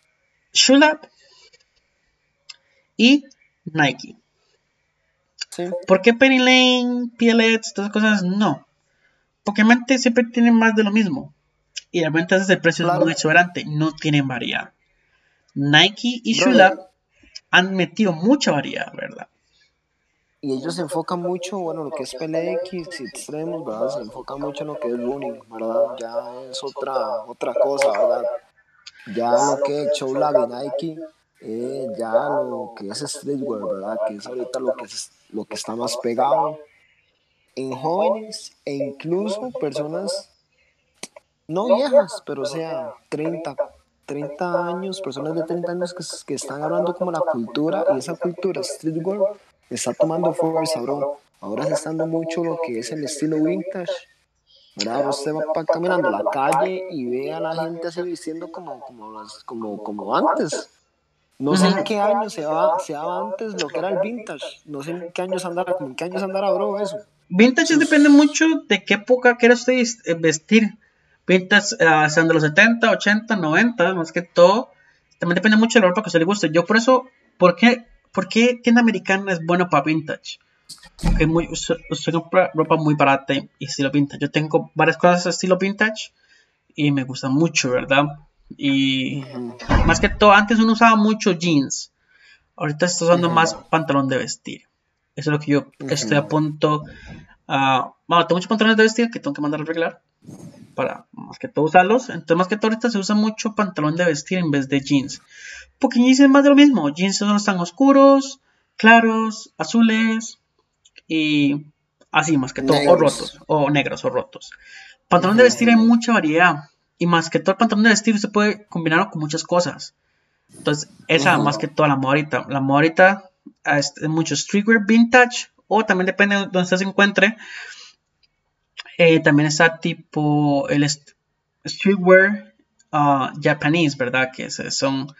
y Nike. ¿Por qué Penny Lane, PLX, todas esas cosas? No. Porque mente siempre tienen más de lo mismo y realmente el precio es muy exuberante, no tienen variedad. Nike y Shula han metido mucha variedad, ¿verdad? Y ellos se enfocan mucho, bueno, lo que es PLX y extremos, ¿verdad? Se enfocan mucho en lo que es running, ¿verdad? Ya es otra, otra cosa, ¿verdad? Ya lo que es Showlab y Nike, eh, ya lo que es streetwear, ¿verdad? Que es ahorita lo que, es, lo que está más pegado en jóvenes e incluso personas no viejas, pero o sea, 30, 30 años, personas de 30 años que, que están hablando como la cultura y esa cultura streetwear está tomando fuerza, bro. ahora se está dando mucho lo que es el estilo vintage. ¿verdad? Usted va caminando la calle y ve a la gente así vistiendo como, como, como, como antes. No sé en qué año se va, se va antes lo que era el vintage. No sé en qué años andará, en qué años andará, bro, eso. Vintage depende mucho de qué época quiera usted eh, vestir. Vintage uh, sean de los 70, 80, 90, más que todo. También depende mucho de la ropa que usted le guste. Yo por eso, ¿por qué, por qué tienda americana es bueno para vintage? Porque muy, usted, compra ropa muy barata y estilo vintage. Yo tengo varias cosas de estilo vintage y me gustan mucho, ¿verdad? Y más que todo, antes uno usaba mucho jeans. Ahorita estoy usando más pantalón de vestir. Eso es lo que yo estoy a punto. Uh, bueno, tengo muchos pantalones de vestir que tengo que mandar a arreglar. Para más que todo usarlos. Entonces, más que todo, ahorita se usa mucho pantalón de vestir en vez de jeans. Porque jeans es más de lo mismo. Jeans son están oscuros, claros, azules y así, más que todo. O rotos, o negros o rotos. Pantalón de vestir hay mucha variedad. Y más que todo el pantalón de vestir se puede combinar con muchas cosas. Entonces, esa más que toda la moda ahorita. La moda ahorita es mucho streetwear vintage. O también depende de donde usted se encuentre. Eh, también está tipo el streetwear uh, japonés, ¿verdad? Que son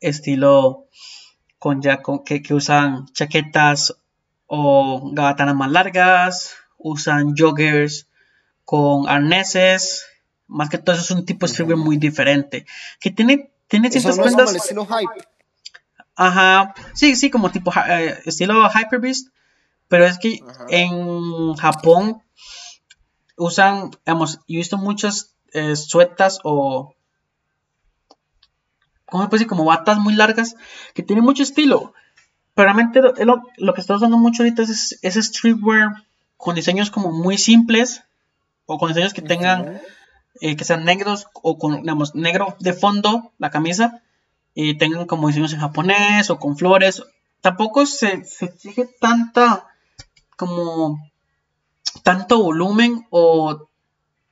estilo con ya con, que, que usan chaquetas o gabatanas más largas, usan joggers con arneses más que todo eso es un tipo de streetwear muy diferente. Que tiene, tiene ciertas no prendas. estilo hype. Ajá. Sí, sí, como tipo eh, estilo Hyperbeast. Pero es que en Japón usan, digamos, yo he visto muchas eh, suetas o. ¿Cómo se puede decir? Como batas muy largas que tienen mucho estilo. Pero realmente lo, lo, que está usando mucho ahorita es, ese streetwear con diseños como muy simples o con diseños que tengan eh, que sean negros o con, digamos, negro de fondo la camisa y tengan como diseños en japonés o con flores. Tampoco se, se exige tanta, como, tanto volumen o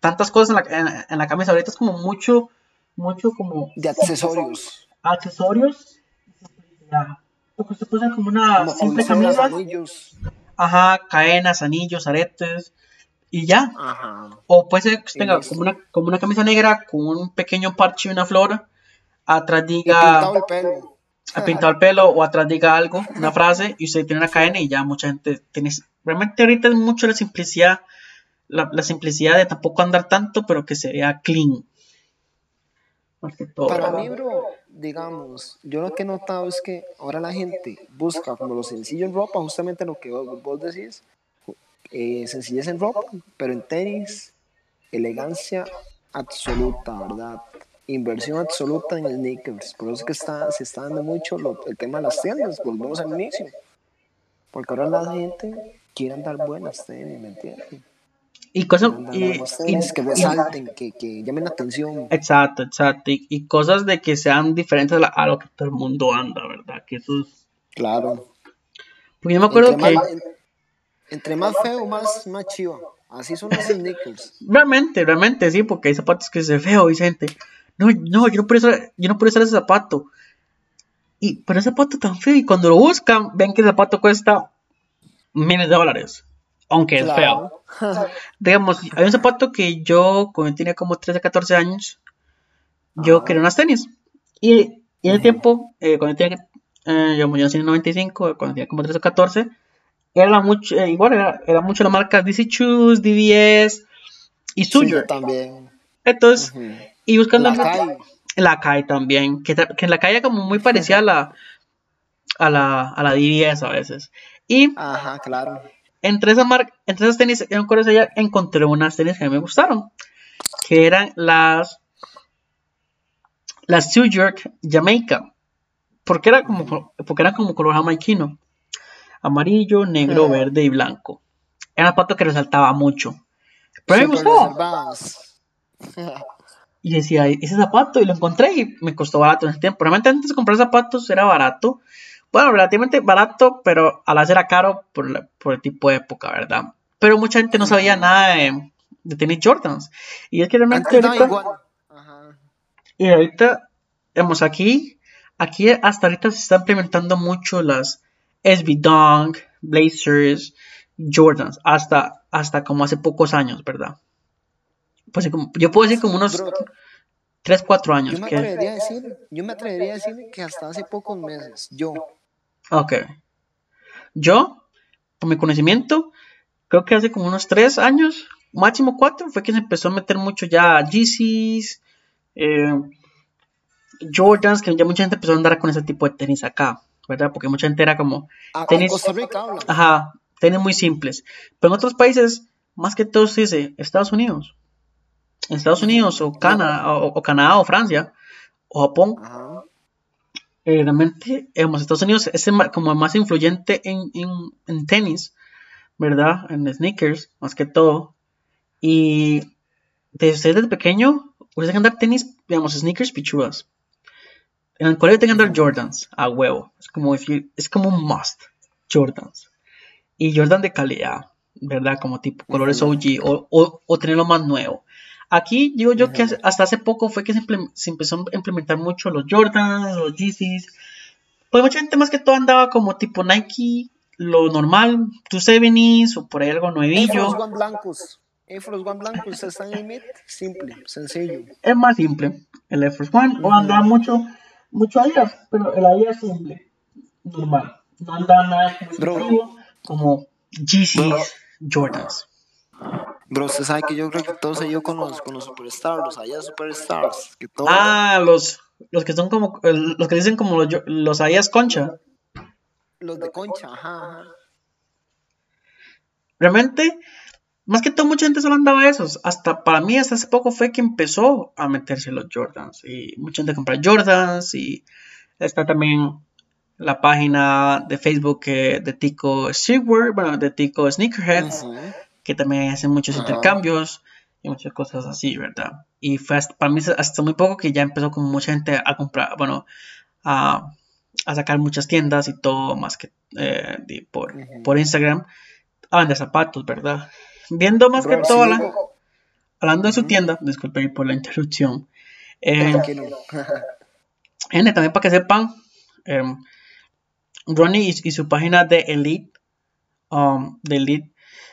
tantas cosas en la, en, la camisa. Ahorita es como mucho, mucho como... De accesorios. Accesorios. Porque se puede como una simple camisa. Ajá, cadenas, anillos, aretes y ya. O puede ser que tenga como una, como una camisa negra con un pequeño parche y una flor. Atrás diga. pintado el pelo. pintado el pelo o atrás diga algo, una frase, y usted tiene una cadena y ya mucha gente tiene. Realmente ahorita es mucho la simplicidad. La, la simplicidad de tampoco andar tanto, pero que se vea clean. Para mí, bro, digamos, yo lo que he notado es que ahora la gente busca como lo sencillo en ropa, justamente lo que vos, vos decís, eh, sencillez en ropa, pero en tenis, elegancia absoluta, ¿verdad? Inversión absoluta en sneakers. Por eso es que está, se está dando mucho el tema de las tiendas. Volvemos al inicio. Porque ahora la gente quiere andar buenas tenis, ¿me entiendes? Y cosas y, que resalten, que, que, llamen la atención. Exacto, exacto. Y, cosas de que sean diferentes a, lo que todo el mundo anda, ¿verdad? Que eso es... Claro. Porque yo me acuerdo que... Entre más feo, más, más chivo. Así son los sneakers. Realmente, realmente, sí, porque hay zapatos que se feo, Vicente. No, no, yo no puedo usar, yo no puedo usar ese zapato. Y, pero ese zapato tan feo, y cuando lo buscan, ven que el zapato cuesta miles de dólares. Aunque es feo. Digamos, hay un zapato que yo, cuando tenía como 13, 14 años, yo quería unas tenis. Y, y en el tiempo, eh, cuando tenía, eh, yo, yo en 95, cuando tenía como 13 o 14, era mucho, eh, igual era, mucho la marca DC Shoes, DVS y Suyo. también. Entonces, y buscando la, la Kai también, que, que la Kai como muy parecida a la a la, a la DVS a veces. Y Ajá, claro. Entre esas marcas, entre esas tenis, encontré unas tenis que me gustaron, que eran las las York Jamaica, porque era como porque era como color jamaiquino amarillo, negro, verde y blanco. Era un zapato que resaltaba mucho. Pero me gustó. y decía, ese zapato, y lo encontré y me costó barato en ese tiempo. Realmente antes de comprar zapatos era barato. Bueno, relativamente barato, pero a la vez era caro por, el tipo de época, ¿verdad? Pero mucha gente no sabía nada de, de tenis Jordans. Y es que realmente ahorita, Y ahorita, vemos aquí, aquí hasta ahorita se está implementando mucho las SB Dunk, Blazers, Jordans hasta, hasta como hace pocos años, ¿verdad? Pues yo puedo decir como unos Bro, 3, 4 años. yo me que- atrevería a decir, yo me atrevería a decir que hasta hace pocos meses, yo, Ok. Yo, por mi conocimiento, creo que hace como unos 3 años, máximo 4, fue que se empezó a meter mucho ya Yeezys, eh, Jordans, que ya mucha gente empezó a andar con ese tipo de tenis acá, ¿verdad? Porque mucha gente era como, a, a Tenis- Costa Rica habla. ajá, tenis muy simples. Pero en otros países, más que todo se dice Estados Unidos. En Estados Unidos, o Canadá, o, o Canadá, o Francia, o Japón, Ajá. Eh, realmente, digamos, Estados Unidos es como el más influyente en, en- en tenis, ¿verdad? En sneakers, más que todo. Y desde, desde pequeño, ustedes tienen que andar tenis, digamos, sneakers pichudas. En el colegio tienen que andar Jordans, a huevo. Es como, es como un must, Jordans. Y Jordan de calidad, ¿verdad? Como tipo colores. OG o, o, o tener lo más nuevo. Aquí digo yo que Ujú. hace- hasta hace poco fue que se, se empezó a implementar mucho los Jordans, los Yeezys. Pues mucha gente más que todo andaba como tipo Nike, lo normal, 270s o por ahí algo nuevillo. One blancos. Air Force One blancos están en mid. Simple, sencillo. Es más simple, el Air Force One. O andaba mucho, mucho Adidas, pero el Adidas simple, normal. No andaba nada como como Yeezys, Jordans. Bro, usted sabe que yo creo que todo se dio con los, con los superstars, los allá superstars. Que todo, Ah, los, los que son como, los que dicen como los, los Adidas Concha. Los de concha, ajá, ajá. Realmente, más que todo, mucha gente solo andaba esos. Hasta para mí, hasta hace poco fue que empezó a meterse los Jordans. Y mucha gente compra Jordans. Y está también la página de Facebook eh, de Tico Streetwear, bueno, de Tico Sneakerheads. Que también hacen muchos Ajá. intercambios y muchas cosas así, ¿verdad? Y fue hasta- para mí hasta muy poco que ya empezó como mucha gente a comprar, bueno, a, a sacar muchas tiendas y todo, más que eh, de- por, por Instagram, a vender zapatos, ¿verdad? Viendo más que todo, sí, la- hablando de su tienda, disculpe por la interrupción. eh. Gente, también para que sepan, em, Ronnie y, y su página de Elite, um, de Elite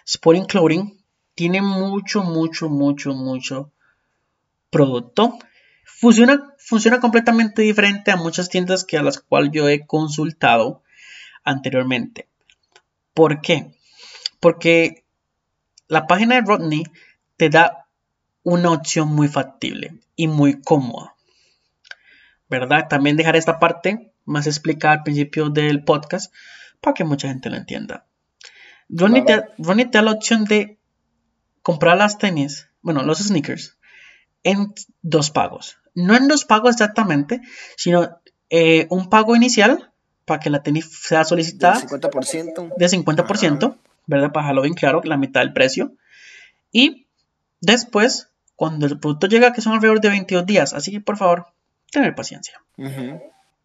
Sporting Clothing, tiene mucho, mucho, mucho, mucho producto. Funciona, funciona completamente diferente a muchas tiendas que a las cuales yo he consultado anteriormente. ¿Por qué? Porque la página de Rodney te da una opción muy factible y muy cómoda. ¿verdad? También dejar esta parte más explicada al principio del podcast para que mucha gente lo entienda. Ronnie, te, Ronnie te da la opción de comprar las tenis, bueno, los sneakers, en dos pagos. No en dos pagos exactamente, sino eh, un pago inicial para que la tenis sea Del solicitada 50%. de 50%, ¿verdad? Para dejarlo bien claro, la mitad del precio. Y después, cuando el producto llega, que son alrededor de 22 días, así que por favor, tener paciencia.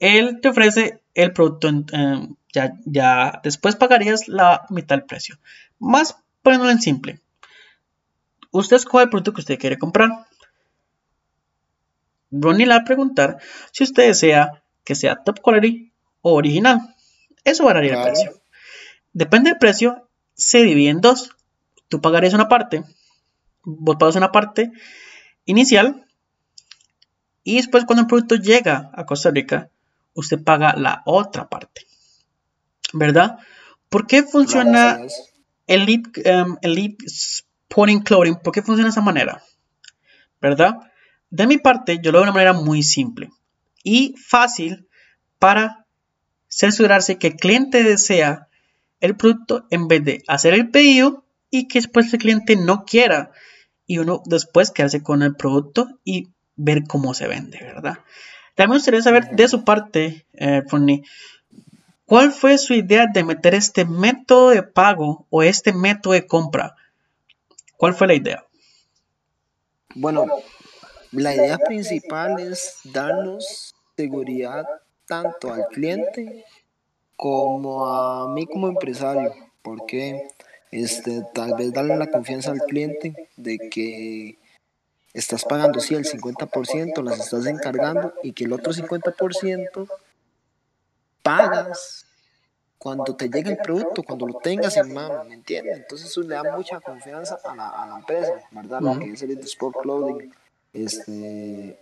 Él te ofrece el producto, en- en- ya, ya después pagarías la mitad del precio. Más poniéndolo en simple. Usted escoge el producto que usted quiere comprar. Ronnie le va a preguntar si usted desea que sea top quality o original. Eso variaría el Claro. precio. Depende del precio, se divide en dos. Tú pagarías una parte, vos pagas una parte inicial y después cuando el producto llega a Costa Rica, usted paga la otra parte. ¿Verdad? ¿Por qué funciona. Elite, em, Elite Sporting Clothing? ¿Por qué funciona de esa manera? ¿Verdad? De mi parte, yo lo veo de una manera muy simple y fácil para censurarse que el cliente desea el producto en vez de hacer el pedido y que después el cliente no quiera y uno después quedarse con el producto y ver cómo se vende, ¿verdad? También me gustaría saber de su parte, eh, ¿cuál fue su idea de meter este método de pago o este método de compra? ¿Cuál fue la idea? Bueno, la idea principal es darnos seguridad tanto al cliente como a mí como empresario, porque este, tal vez darle la confianza al cliente de que estás pagando sí el 50%, las estás encargando y que el otro 50% pagas cuando te llegue el producto, cuando lo tengas en mano, ¿me entiendes? Entonces eso le da mucha confianza a la, a la empresa, ¿verdad? Lo que es el Sport Clothing. Este,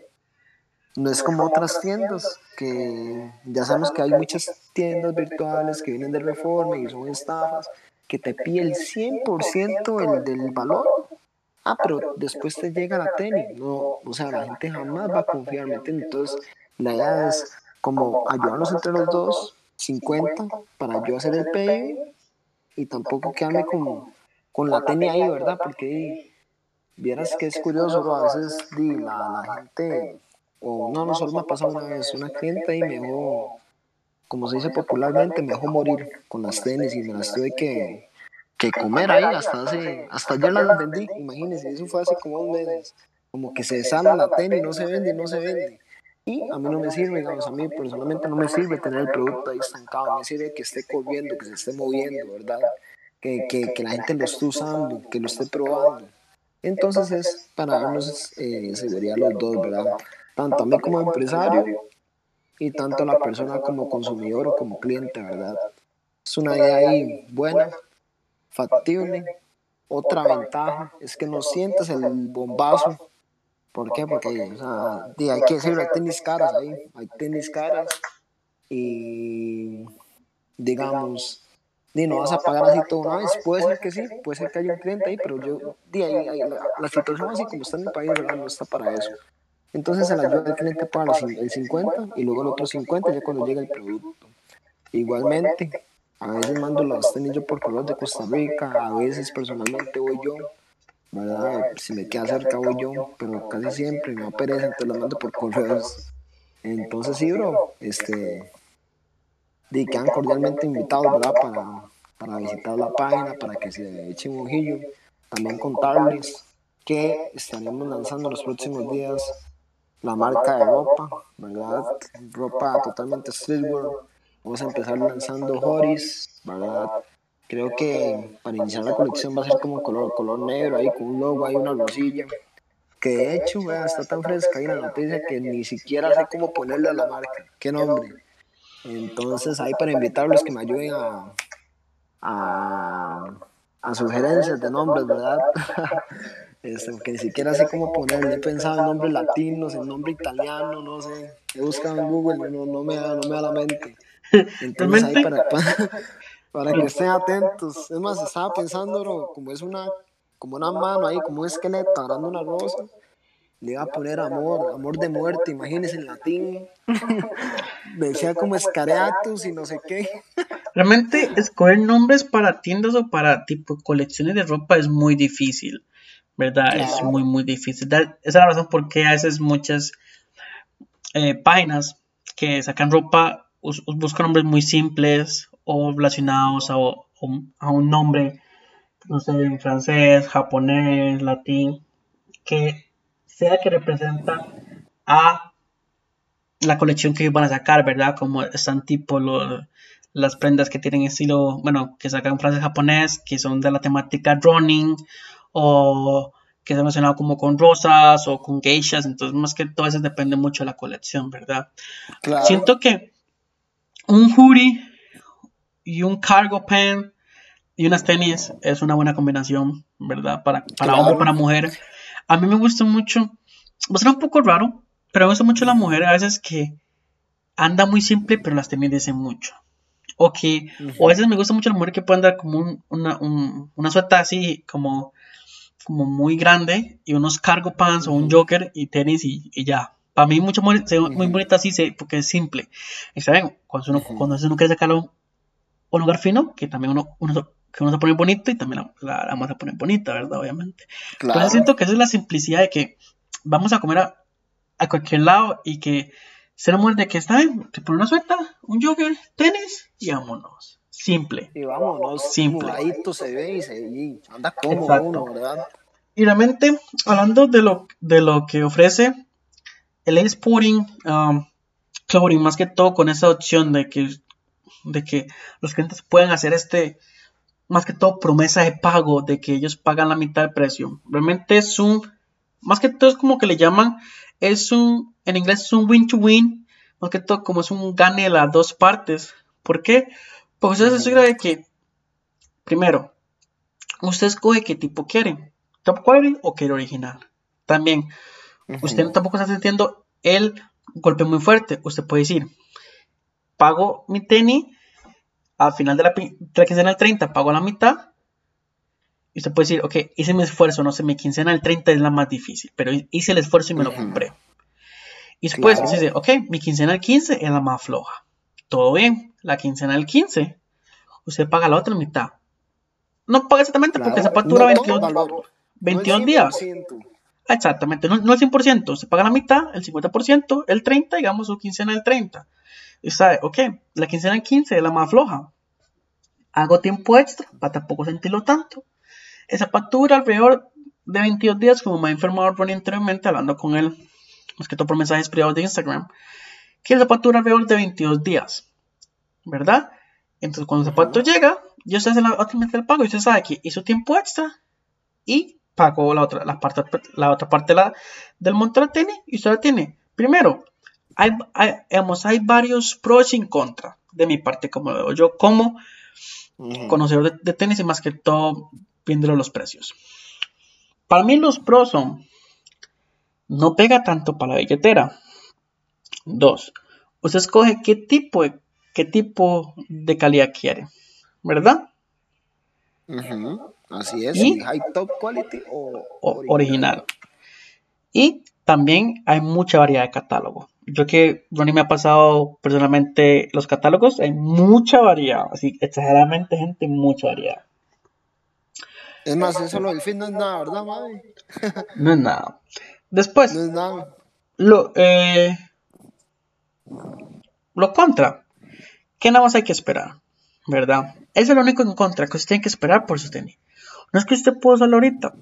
no es como otras tiendas que ya sabemos que hay muchas tiendas virtuales que vienen de reforma y son estafas que te pide el 100% el del valor. Ah, pero después te llega la tenis. No, o sea, la gente jamás va a confiar, ¿me entiendes? Entonces, la idea es como ayudarnos entre los dos, 50, para yo hacer el pedido y tampoco quedarme con, con la tenis ahí, ¿verdad? Porque vieras que es curioso, a veces di, la, la gente o no, no solo me ha pasado una vez, una cliente y me dejó, como se dice popularmente, me dejó morir con las tenis y me las tuve que, que comer ahí hasta hace, hasta ayer las vendí, imagínense, eso fue hace como un mes, como que se desala la tenis, no se vende, no se vende. Y a mí no me sirve, digamos, a mí personalmente no me sirve tener el producto ahí estancado, me sirve que esté corriendo, que se esté moviendo, ¿verdad? Que, que, que la gente lo esté usando, que lo esté probando. Entonces es para darnos eh, seguridad los dos, ¿verdad? tanto a mí como empresario y tanto a la persona como consumidor o como cliente, ¿verdad? Es una idea ahí buena, factible. Otra ventaja es que no sientes el bombazo. ¿Por qué? Porque o sea, hay que decirlo, hay tenis caras ahí, hay tenis caras y digamos, di, no vas a pagar así todo una vez. Puede ser que sí, puede ser que haya un cliente ahí, pero yo, di, ahí, la, la, situación así como está en el país, no está para eso. Entonces el ayuda del cliente paga el 50 y luego el otro 50 ya cuando llega el producto. Igualmente, a veces mando las tenis yo por color de Costa Rica, a veces personalmente voy yo, ¿verdad? Si me queda cerca voy yo, pero casi siempre me pereza, entonces las mando por correos. Entonces sí, bro, este, y quedan cordialmente invitados, ¿verdad? Para, para visitar la página, para que se echen un ojillo. También contarles que estaremos lanzando los próximos días la marca de ropa, ¿verdad? Ropa totalmente streetwear. Vamos a empezar lanzando Horis, ¿verdad? Creo que para iniciar la colección va a ser como color, color negro, ahí con un logo, ahí una rosilla. Que de hecho, vea, está tan fresca ahí la noticia que ni siquiera sé cómo ponerle a la marca. ¿Qué nombre? Entonces, ahí para invitarlos que me ayuden a, a, a sugerencias de nombres, ¿verdad? Este, que ni siquiera sé cómo ponerle, he pensado en nombres latinos, en nombre italiano, no sé, he buscado en Google, no, no, me, da, no me da la mente. Entonces ahí para, para, que estén atentos. Es más, estaba pensando, como es una, como una mano ahí, como un esqueleto agarrando una rosa, le iba a poner amor, amor de muerte, imagínense en latín. Decía como escareatus y no sé qué. Realmente escoger nombres para tiendas o para tipo colecciones de ropa es muy difícil. ¿verdad? Es muy, muy difícil. Esa es la razón por qué a veces muchas eh, páginas que sacan ropa buscan nombres muy simples o relacionados a, a, un nombre, no sé, en francés, japonés, latín, que sea que representa a la colección que van a sacar, ¿verdad? Como están tipo las prendas que tienen estilo, bueno, que sacan francés japonés, que son de la temática running o que se ha mencionado como con rosas o con geishas, entonces más que todo eso depende mucho de la colección, ¿verdad? Siento que un hoodie y un cargo pen y unas tenis es una buena combinación, ¿verdad? Para, para hombre, para mujer. A mí me gusta mucho, va a ser un poco raro, pero me gusta mucho la mujer a veces que anda muy simple, pero las tenis dicen mucho. O que, o a veces me gusta mucho la mujer que puede andar como una, una sueta así, como como muy grande y unos cargo pants o un joker y tenis y, ya. Para mí mucho muy, muy bonita así porque es simple. Y saben, cuando uno, cuando uno quiere sacarlo a un lugar fino, que también uno, uno, que uno se pone bonito y también la, la, la pone bonita, ¿verdad? Obviamente. Entonces siento que esa es la simplicidad de que vamos a comer a, a cualquier lado y que se nos de que está bien, te pone una suelta, un jogger, tenis y vámonos. Simple. Y vámonos, simple. se ve y se anda cómodo uno, ¿verdad? Y realmente, hablando de lo, de lo que ofrece el Sporting um, más que todo con esa opción de que, de que los clientes pueden hacer este, más que todo promesa de pago, de que ellos pagan la mitad del precio. Realmente es un, más que todo es como que le llaman, es un, en inglés es un win to win, más que todo como es un gane las dos partes. ¿Por qué? Pues usted se asegura de que, primero, usted escoge qué tipo quiere, top quality o quiere original. También, usted tampoco está sintiendo el golpe muy fuerte. Usted puede decir, pago mi tenis, al final de la, la quincena del 30 pago la mitad. Y usted puede decir, ok, hice mi esfuerzo, no sé, mi quincena del 30 es la más difícil, pero hice el esfuerzo y me lo compré. Y después claro. dice, ok, mi quincena del 15 es la más floja. Todo bien, la quincena del 15, usted paga la otra mitad. No paga exactamente claro. porque se factura no 22, 22 no días. Exactamente, no, no el 100%, se paga la mitad, el 50%, el 30, digamos su quincena del 30. Y sabe, ok, la quincena del 15 es la más floja. Hago tiempo extra para tampoco sentirlo tanto. Esa factura alrededor de 22 días, como me ha informado Ronnie anteriormente, hablando con él, más que todo por mensajes privados de Instagram, que esa factura alrededor de 22 días, ¿verdad? Entonces, cuando esa factura llega, yo se hace la mitad del pago y usted sabe que hizo tiempo extra y pagó la otra, la parte, la otra parte la, del monto la tiene y usted la tiene. Primero, hay, hay, digamos, hay varios pros y contras de mi parte, como veo yo, como uh -huh. conocedor de, de, tenis y más que todo viéndolo los precios. Para mí los pros son, no pega tanto para la billetera. Dos, usted escoge qué tipo de, qué tipo de calidad quiere, ¿verdad? Uh -huh. Así es, ¿Y? high top quality o, o original. original. Y también hay mucha variedad de catálogo. Yo que Ronnie me ha pasado personalmente los catálogos, hay mucha variedad, así exageradamente gente, mucha variedad. Es más, eso lo del fin no es nada, ¿verdad, mami? no es nada. Después, no es nada. Lo, eh, lo contra, que nada más hay que esperar, ¿verdad? Eso es lo único en contra, que usted tiene que esperar por su tenis. No es que usted pueda usarlo ahorita,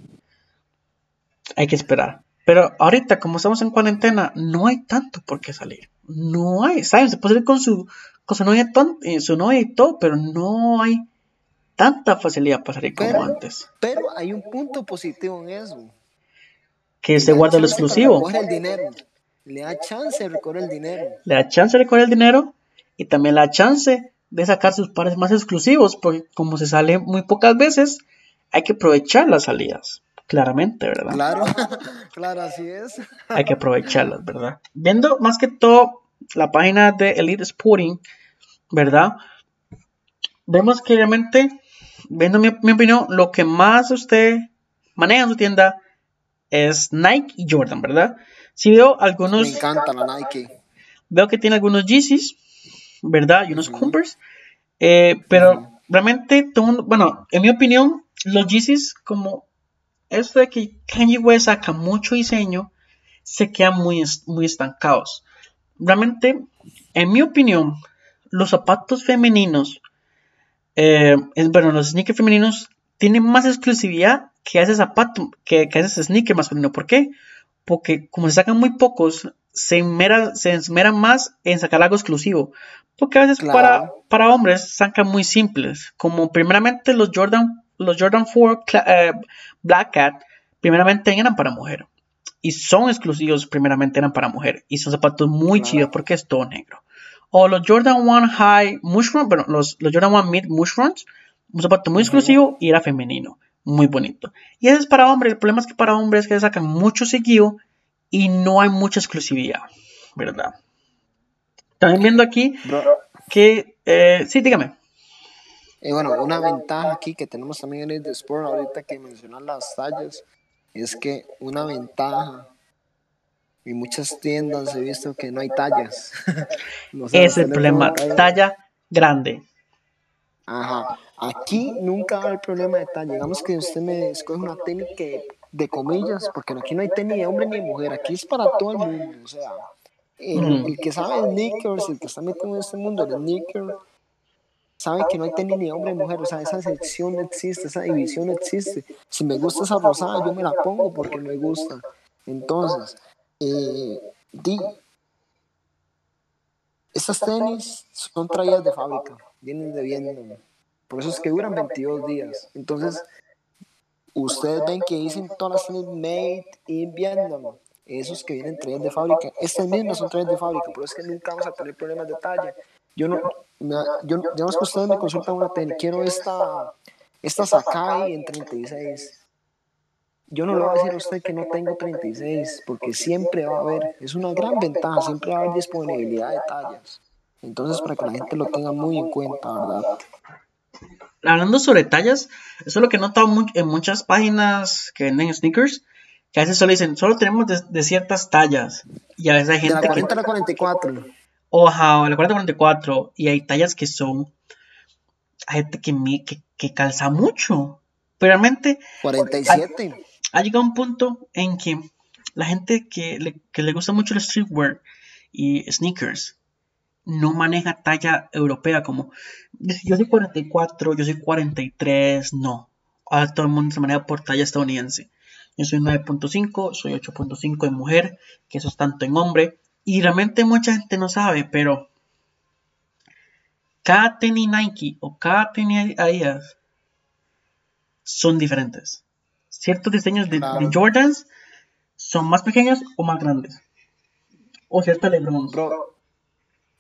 hay que esperar. Pero ahorita, como estamos en cuarentena, no hay tanto por qué salir. No hay, ¿saben? Se puede salir con su, con su novia, eh, su novia y todo, pero no hay tanta facilidad para salir como pero, antes. Pero hay un punto positivo en eso. Que se guarda lo exclusivo. El dinero. Le da chance de recorrer el dinero. Le da chance de recorrer el dinero y también le da chance de sacar sus pares más exclusivos, porque como se sale muy pocas veces, hay que aprovechar las salidas. Claramente, ¿verdad? Claro, claro, así es. Hay que aprovecharlas, ¿verdad? Viendo más que todo la página de Elite Sporting, ¿verdad? Vemos que realmente, viendo mi, mi opinión, lo que más usted maneja en su tienda es Nike y Jordan, ¿verdad? Si veo algunos... Me encanta la Nike. Veo que tiene algunos Yeezys, ¿verdad? Y unos uh -huh. Converse. Eh, pero uh -huh. realmente, todo, bueno, en mi opinión, los Yeezys como esto de que Kanye West saca mucho diseño, se quedan muy, muy estancados. Realmente, en mi opinión, los zapatos femeninos, eh, es, bueno, los sneakers femeninos tienen más exclusividad que ese zapato, que, que ese sneaker masculino. ¿Por qué? Porque como se sacan muy pocos, se esmera, se esmera más en sacar algo exclusivo. Porque a veces claro. para, para hombres sacan muy simples. Como primeramente los Jordan los Jordan 4 eh, Black Cat primeramente eran para mujer. Y son exclusivos, primeramente eran para mujer. Y son zapatos muy claro. chidos porque es todo negro. O los Jordan 1 High Mushroom, bueno, los, los Jordan 1 Mid Mushrooms, un zapato muy exclusivo y era femenino. Muy bonito. Y ese es para hombres. El problema es que para hombres es que sacan mucho seguido y no hay mucha exclusividad. ¿Verdad? También viendo aquí que... Eh, sí, dígame. Y bueno, una ventaja aquí que tenemos también en el Sport, ahorita que mencionan las tallas, es que una ventaja, en muchas tiendas he visto que no hay tallas. no sé, es el problema, talla. talla grande. Ajá, aquí nunca hay problema de talla. Digamos que usted me escoge una tenis que, de comillas, porque aquí no hay tenis de hombre ni de mujer, aquí es para todo el mundo. O sea, el, mm. el que sabe de sneakers, el que está metido en este mundo de sneakers, sabe que no hay tenis ni hombre ni mujer, o sea, esa sección existe, esa división existe. Si me gusta esa rosada, yo me la pongo porque me gusta. Entonces, eh, di, estas tenis son traídas de fábrica, vienen de Vietnam. Por eso es que duran 22 días. Entonces, ustedes ven que dicen todas las tenis made in Vietnam. Esos que vienen traídas de fábrica. Estas mismas son traídas de fábrica, por eso es que nunca vamos a tener problemas de talla yo no, me, yo, digamos que ustedes me consultan una tenis, quiero esta, esta Sakai en 36. Yo no le voy a decir a usted que no tengo 36, porque siempre va a haber, es una gran ventaja, siempre va a haber disponibilidad de tallas. Entonces, para que la gente lo tenga muy en cuenta, ¿verdad? Hablando sobre tallas, eso es lo que he notado en muchas páginas que venden sneakers, que a veces solo dicen, solo tenemos de, ciertas tallas. Y a veces hay gente de la 40 a la 44. Oja, la 40 44. Y hay tallas que son. Hay gente que, que, que calza mucho. Pero realmente. 47. Ha, llegado un punto en que la gente que le, que le gusta mucho el streetwear y sneakers no maneja talla europea como yo soy 44, yo soy 43, no. Ahora todo el mundo se maneja por talla estadounidense. Yo soy 9.5, soy 8.5 en mujer, que eso es tanto en hombre. Y realmente mucha gente no sabe, pero cada tenis Nike o cada tenis Adidas son diferentes. Ciertos diseños de, Jordans son más pequeños o más grandes. O cierto LeBron.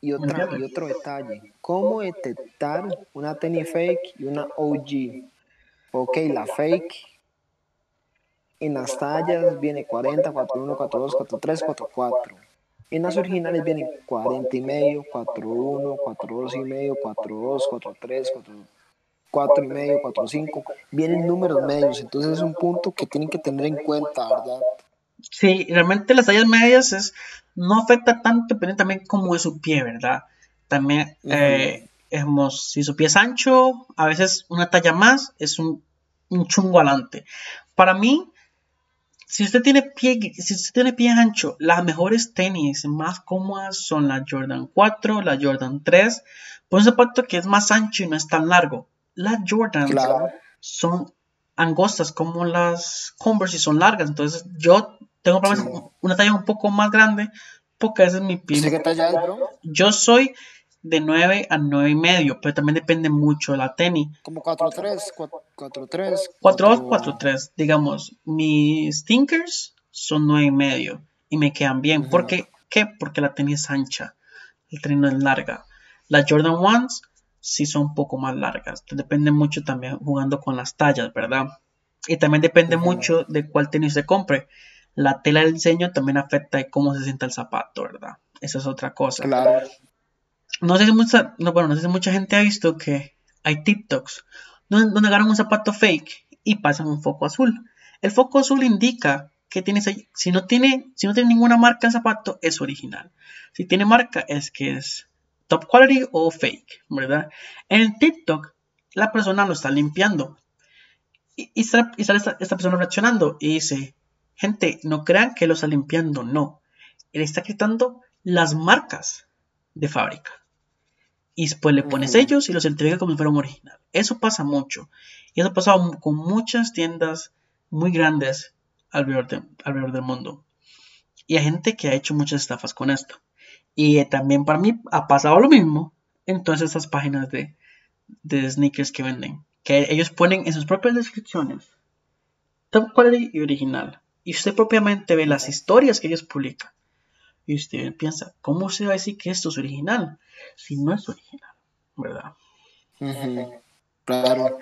y, otra, y otro detalle. ¿Cómo detectar una tenis fake y una OG? Ok, la fake en las tallas viene 40, 41, 42, 43, 44. En las originales vienen 40 y medio, 41, 42 y medio, 42, 43, 4 y medio, 45. Vienen números medios, entonces es un punto que tienen que tener en cuenta, ¿verdad? Sí, realmente las tallas medias es, no afecta tanto, depende también como es su pie, ¿verdad? También, eh, si su pie es ancho, a veces una talla más es un, un chungo adelante. Para mí, si usted tiene pie, si usted tiene pie ancho, las mejores tenis más cómodas son la Jordan 4, la Jordan 3, por un zapato que es más ancho y no es tan largo. Las Jordans son angostas como las Converse y son largas, entonces yo tengo una talla un poco más grande porque ese es mi pie. ¿Qué talla es, bro? Yo soy de 9 a 9 y medio, pero también depende mucho de la tenis. Como 4-3, 4-3. 4-2, Digamos, mis stinkers son 9 y medio y me quedan bien. ¿Por qué? Porque la tenis es ancha, el tren es larga. Las Jordan 1 sí son un poco más largas. Depende mucho también jugando con las tallas, ¿verdad? Y también depende mucho de cuál tenis se compre. La tela del diseño también afecta de cómo se sienta el zapato, ¿verdad? Esa es otra cosa. Claro no sé si mucha, no, bueno, no sé si mucha gente ha visto que hay TikToks donde, donde agarran un zapato fake y pasan un foco azul. El foco azul indica que tiene, si no tiene, si no tiene ninguna marca el zapato, es original. Si tiene marca, es que es top quality o fake, ¿verdad? En TikTok, la persona lo está limpiando. Y, y sale, esta, esta, persona reaccionando y dice, gente, no crean que lo está limpiando, no. Él está quitando las marcas de fábrica y después le pone sellos y los entrega como si fuera un original. Eso pasa mucho. Y eso ha pasado con muchas tiendas muy grandes alrededor, alrededor del mundo. Y hay gente que ha hecho muchas estafas con esto. Y también para mí ha pasado lo mismo en todas esas páginas de, de sneakers que venden. Que ellos ponen en sus propias descripciones top quality y original. Y usted propiamente ve las historias que ellos publican. Y usted piensa, ¿cómo se va a decir que esto es original? Si no es original, ¿verdad? Claro.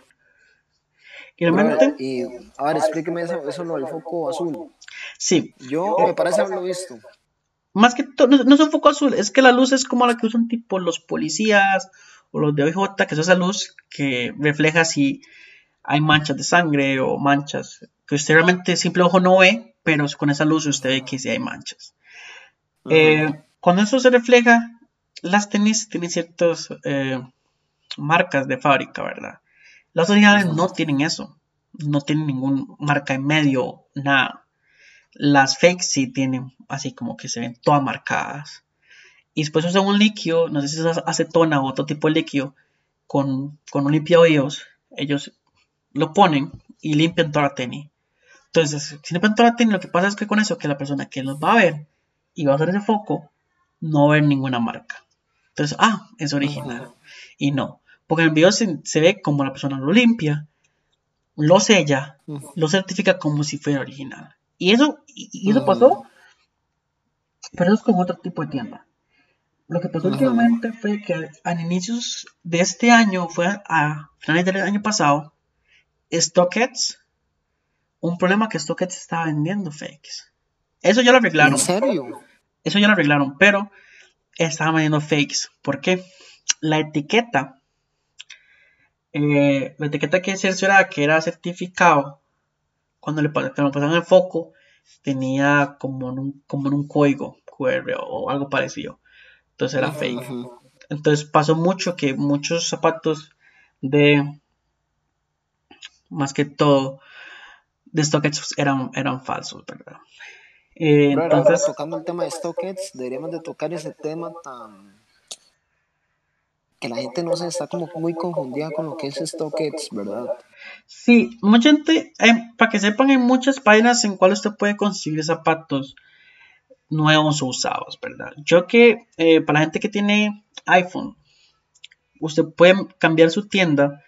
Y realmente... Y, a ver, explíqueme eso, eso lo del foco azul. Sí. Yo me parece haberlo visto. Más que todo, no, es un foco azul, es que la luz es como la que usan tipo los policías o los de OIJ, que es esa luz que refleja si hay manchas de sangre o manchas que usted realmente simple ojo no ve, pero con esa luz usted ve que sí hay manchas. Eh, cuando eso se refleja, las tenis tienen ciertas eh, marcas de fábrica, ¿verdad? Las originales no tienen eso. No tienen ninguna marca en medio, nada. Las fakes sí tienen así como que se ven todas marcadas. Y después usan un líquido, no sé si es acetona o otro tipo de líquido, con, con un limpiaoídos. Ellos lo ponen y limpian toda la tenis. Entonces, si limpian toda la tenis, lo que pasa es que con eso, que la persona que los va a ver y va a hacer ese foco, no ver ninguna marca. Entonces, ah, es original. Y no, porque en el video se, ve como la persona lo limpia, lo sella, lo certifica como si fuera original. Y eso, y, eso pasó, pero eso es con otro tipo de tienda. lo que pasó últimamente fue que a inicios de este año, fue a finales del año pasado, StockX, un problema que StockX estaba vendiendo fakes. Eso ya lo arreglaron. ¿En serio? Eso ya lo arreglaron, pero estaban vendiendo fakes. ¿Por qué? La etiqueta, eh, la etiqueta que cercioraba que era certificado, cuando le pasaban el foco, tenía como en un, como en un código QR o algo parecido. Entonces era fake. Entonces pasó mucho que muchos zapatos de más que todo de StockX eran, eran falsos, ¿verdad? Eh, entonces, tocando el tema de StockX, deberíamos de tocar ese tema tan que la gente no se está como muy confundida con lo que es StockX, ¿verdad? Sí, mucha gente, para que sepan, hay muchas páginas en cuales usted puede conseguir zapatos nuevos o usados, ¿verdad? Yo que, eh, para la gente que tiene iPhone, usted puede cambiar su tienda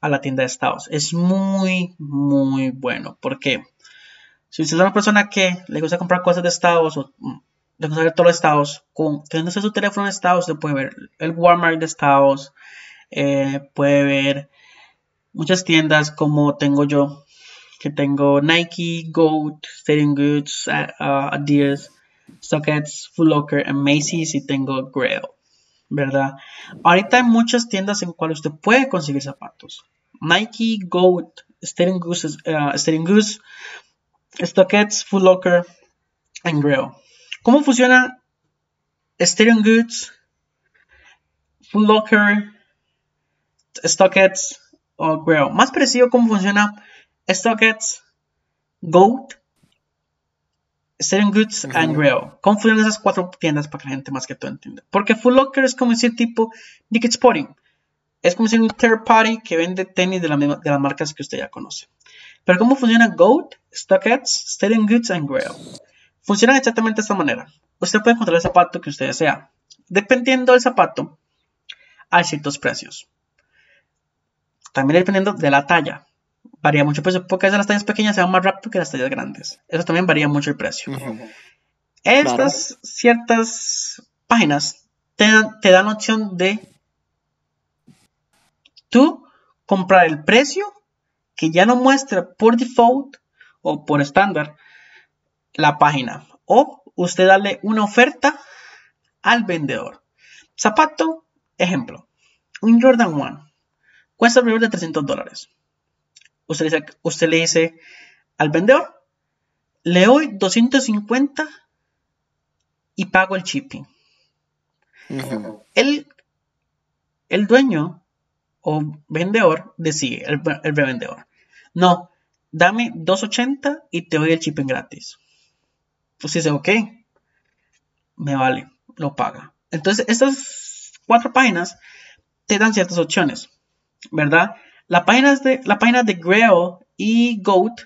a la tienda de estados. Es muy, muy bueno. porque Si usted es una persona que le gusta comprar cosas de estados o mm, le gusta ver todos los estados, con, teniendo su teléfono de estados, usted puede ver el Walmart de estados, eh, puede ver muchas tiendas como tengo yo, que tengo Nike, Goat, Stadium Goods, Adidas, StockX, Full Locker, and Macy's y tengo Grail, ¿verdad? Ahorita hay muchas tiendas en cuales usted puede conseguir zapatos. Nike, Goat, Stadium Goose, uh, Goose StockX, Full Locker, and Grail. ¿Cómo funciona Stadium Goods, Full Locker, StockX o Grail? Más parecido cómo funciona StockX, Goat, Stadium Goods and Grail. ¿Cómo funcionan esas cuatro tiendas para que la gente más que todo entienda? Porque Full Locker es como decir tipo Nick Sporting. Es como decir un third party que vende tenis de, la de las marcas que usted ya conoce. Pero ¿cómo funciona Goat, StockX, Stadium Goods and Grail? Funcionan exactamente de esta manera. Usted puede encontrar el zapato que usted desea. Dependiendo del zapato, hay ciertos precios. También dependiendo de la talla varía mucho el precio, porque las tallas pequeñas se van más rápido que las tallas grandes. Eso también varía mucho el precio. Estas ciertas páginas te dan, te dan opción de tú comprar el precio que ya no muestra por default o por estándar la página. O usted darle una oferta al vendedor. Zapato, ejemplo, un Jordan 1 cuesta alrededor de 300 dólares usted le dice, al vendedor, le doy 250 y pago el shipping. el, dueño o vendedor decide, el, el revendedor, no, dame 280 y te doy el shipping gratis. Usted dice, ok, me vale, lo paga. Entonces, estas cuatro páginas te dan ciertas opciones, ¿verdad? La página de, la página de Grail y Goat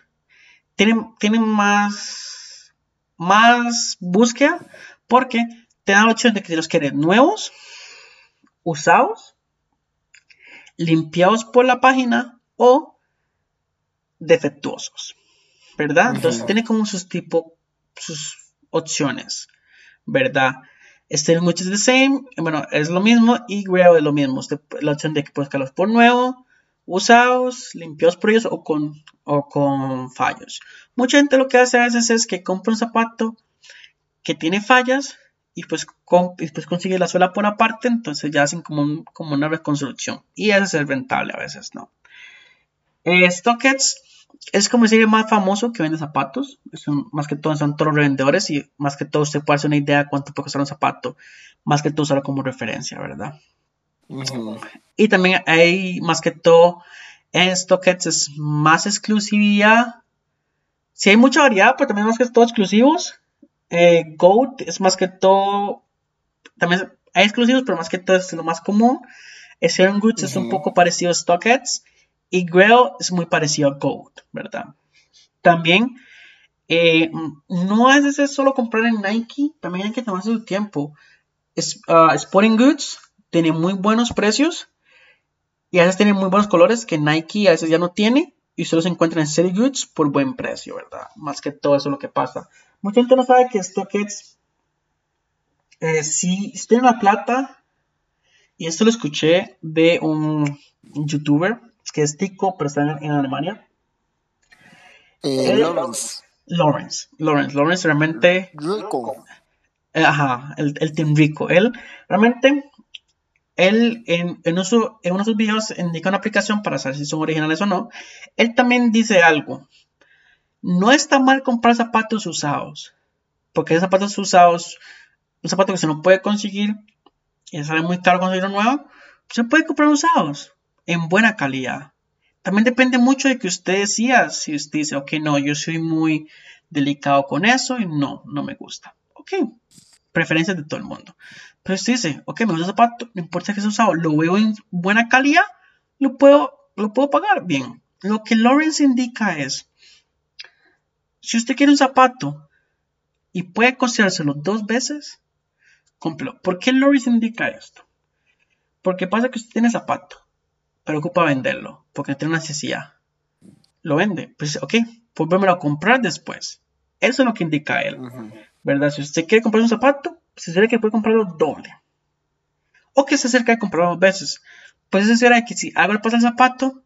tienen, tienen más, más búsqueda porque te dan la opción de que los quieres nuevos, usados, limpiados por la página o defectuosos. ¿Verdad? Entonces tiene como sus tipos, sus opciones. ¿Verdad? Este muchos the same, bueno, es lo mismo y Grail es lo mismo. la opción de que puedes buscarlos por nuevo, usados, limpios por ellos o con, o con fallos. Mucha gente lo que hace a veces es que compra un zapato que tiene fallas y pues, pues consigue la suela por aparte, entonces ya hacen como, como una reconstrucción. Y eso es rentable a veces, ¿no? Eh, StockX es como decir el más famoso que vende zapatos. más que todo son todos los revendedores y más que todo usted puede hacer una idea de cuánto puede costar un zapato. Más que todo usarlo como referencia, ¿verdad? Y también hay más que todo en StockX es más exclusividad. Si hay mucha variedad, pero también más que todo exclusivos. Eh, Goat es más que todo. También hay exclusivos, pero más que todo es lo más común. Ethereum Goods es un poco parecido a StockX. Y Grail es muy parecido a Goat, ¿verdad? También eh, no es solo comprar en Nike, también hay que tomarse su tiempo. Es, uh, Sporting Goods tiene muy buenos precios y a veces tiene muy buenos colores que Nike a veces ya no tiene y solo se encuentra en City Goods por buen precio, ¿verdad? Más que todo eso es lo que pasa. Mucha gente no sabe que StockX eh, si usted tiene la plata, y esto lo escuché de un youtuber que es tico, pero está en, Alemania. Eh, Lawrence. Lawrence. Lawrence. Lawrence realmente. Rico. Eh, ajá, el, el Team Rico. Él realmente. Él en, en, en uno de sus videos indica una aplicación para saber si son originales o no. Él también dice algo. No está mal comprar zapatos usados. Porque zapatos usados, un zapato que se no puede conseguir y sale muy caro conseguir nuevo, se puede comprar usados en buena calidad. También depende mucho de que usted decida si usted dice, ok, no, yo soy muy delicado con eso y no, no me gusta. Ok, preferencias de todo el mundo. Pero usted dice, ok, me gusta el zapato, no importa que sea usado, lo veo en buena calidad, lo puedo, lo puedo pagar bien. Lo que Lawrence indica es, si usted quiere un zapato y puede costeárselo dos veces, cómprelo. ¿Por qué Lawrence indica esto? Porque pasa que usted tiene zapato pero ocupa venderlo, porque no tiene una necesidad. Lo vende, pues ok, pues a comprar después. Eso es lo que indica él, ¿verdad? Si usted quiere comprar un zapato, se sabe que puede comprarlo doble. O que se acerca de comprarlo dos veces. Pues se será que si hago el paso al zapato,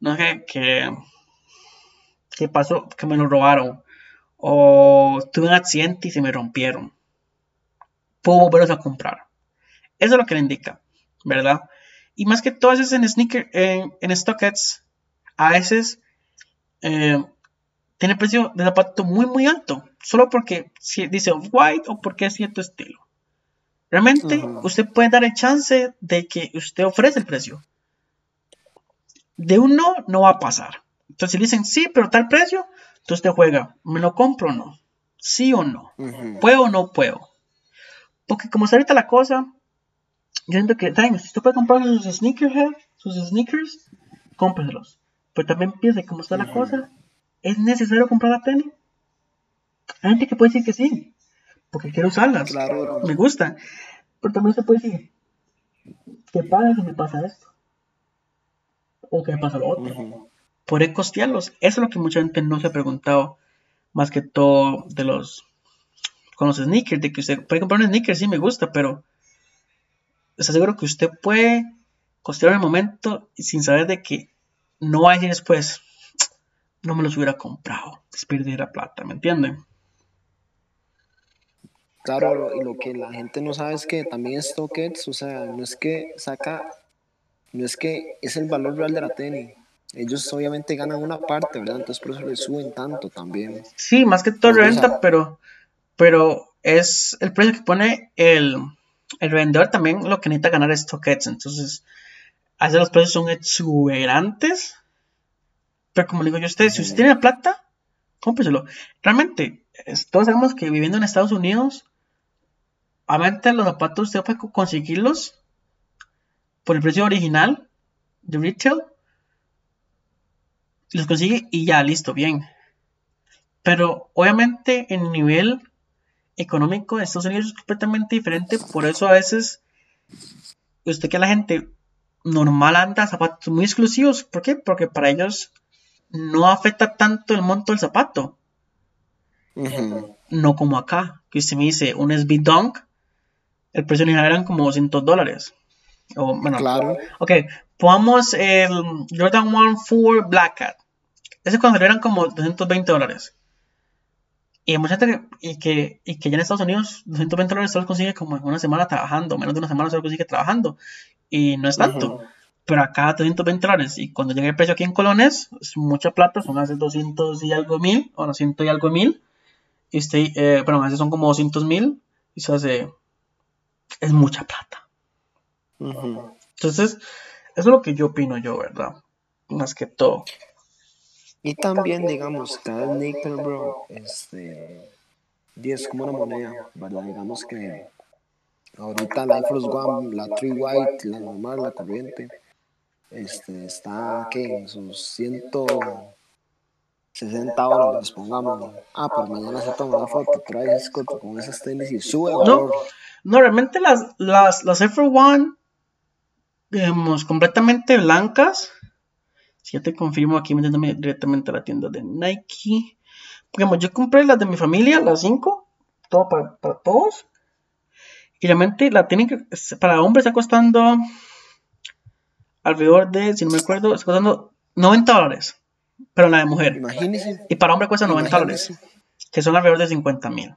no sé, que, que pasó, que me lo robaron. O tuve un accidente y se me rompieron. Puedo volverlos a comprar. Eso es lo que le indica, ¿verdad? Y más que todo, a en sneaker, en, en StockX, a veces eh, tiene precio de zapato muy, muy alto. Solo porque dice white o porque es cierto estilo. Realmente, usted puede dar el chance de que usted ofrece el precio. De un no, no va a pasar. Entonces, si dicen sí, pero tal precio, entonces usted juega, ¿me lo compro o no? ¿Sí o no? ¿Puedo o no puedo? Porque como está ahorita la cosa, yo siento que, si usted puede comprar sus sneakerhead, sus sneakers, cómpreselos. Pero también piense cómo está la cosa. ¿Es necesario comprar la tenis? Hay gente que puede decir que sí, porque quiere usarlas. Claro. Me gusta. Pero también se puede decir, ¿qué pasa si me pasa esto? O qué me pasa lo otro. ¿Podré costearlos? Eso es lo que mucha gente no se ha preguntado, más que todo de los con los sneakers, de que usted puede comprar un sneaker, sí me gusta, pero está seguro que usted puede costear el momento sin saber de que no decir después, no me los hubiera comprado, es perder la plata, ¿me entienden? Claro, y lo que la gente no sabe es que también StockX, o sea, no es que saca, no es que es el valor real de la tenis. Ellos obviamente ganan una parte, ¿verdad? Entonces por eso le suben tanto también. Sí, más que todo renta, pero, pero es el precio que pone el, el vendedor también lo que necesita ganar es toques. Entonces, hace los precios son exuberantes. Pero como digo yo a ustedes, si usted tiene plata, cómpreselo. Realmente, todos sabemos que viviendo en Estados Unidos, obviamente los zapatos usted puede conseguirlos por el precio original de retail. Los consigue y ya, listo, bien. Pero obviamente en nivel económico de Estados Unidos es completamente diferente. Por eso a veces usted que la gente normal anda zapatos muy exclusivos. ¿Por qué? Porque para ellos no afecta tanto el monto del zapato. No como acá, que usted me dice un SB Dunk, el precio original eran como 200 dólares. O, bueno, claro. Ok, pongamos el Jordan 1 4 Black Cat. Ese cuando eran como 220 dólares. Y hay mucha gente que, y que, y que ya en Estados Unidos 220 dólares se los consigue como en una semana trabajando, menos de una semana se los consigue trabajando. Y no es tanto. Pero acá 220 dólares. Y cuando llega el precio aquí en colones, es mucha plata, son hace 200 y algo mil, o 200 y algo mil. Y este, eh, bueno, a veces son como 200 mil. Y se hace. Es mucha plata. Entonces, eso es lo que yo opino yo, ¿verdad? Más que todo. Y también, digamos, cada nickel, bro, este, es como una moneda, ¿verdad? Digamos que ahorita la Force One, la Tree White, la normal, la corriente, este, está, ¿qué? En sus 160 dólares, pongamos. Ah, por mañana se toma una foto, traes con, con esas tenis y sube No, no realmente las, las, las Air Force One, digamos, completamente blancas, si ya te confirmo aquí metiéndome directamente a la tienda de Nike. Digamos, yo compré las de mi familia, las 5, todo para, todos. Y realmente la tienen que, para hombres está costando alrededor de, si no me acuerdo, está costando 90 dólares. Pero la de mujer. Imagínese. Y para hombre cuesta 90 dólares. Que son alrededor de 50 mil.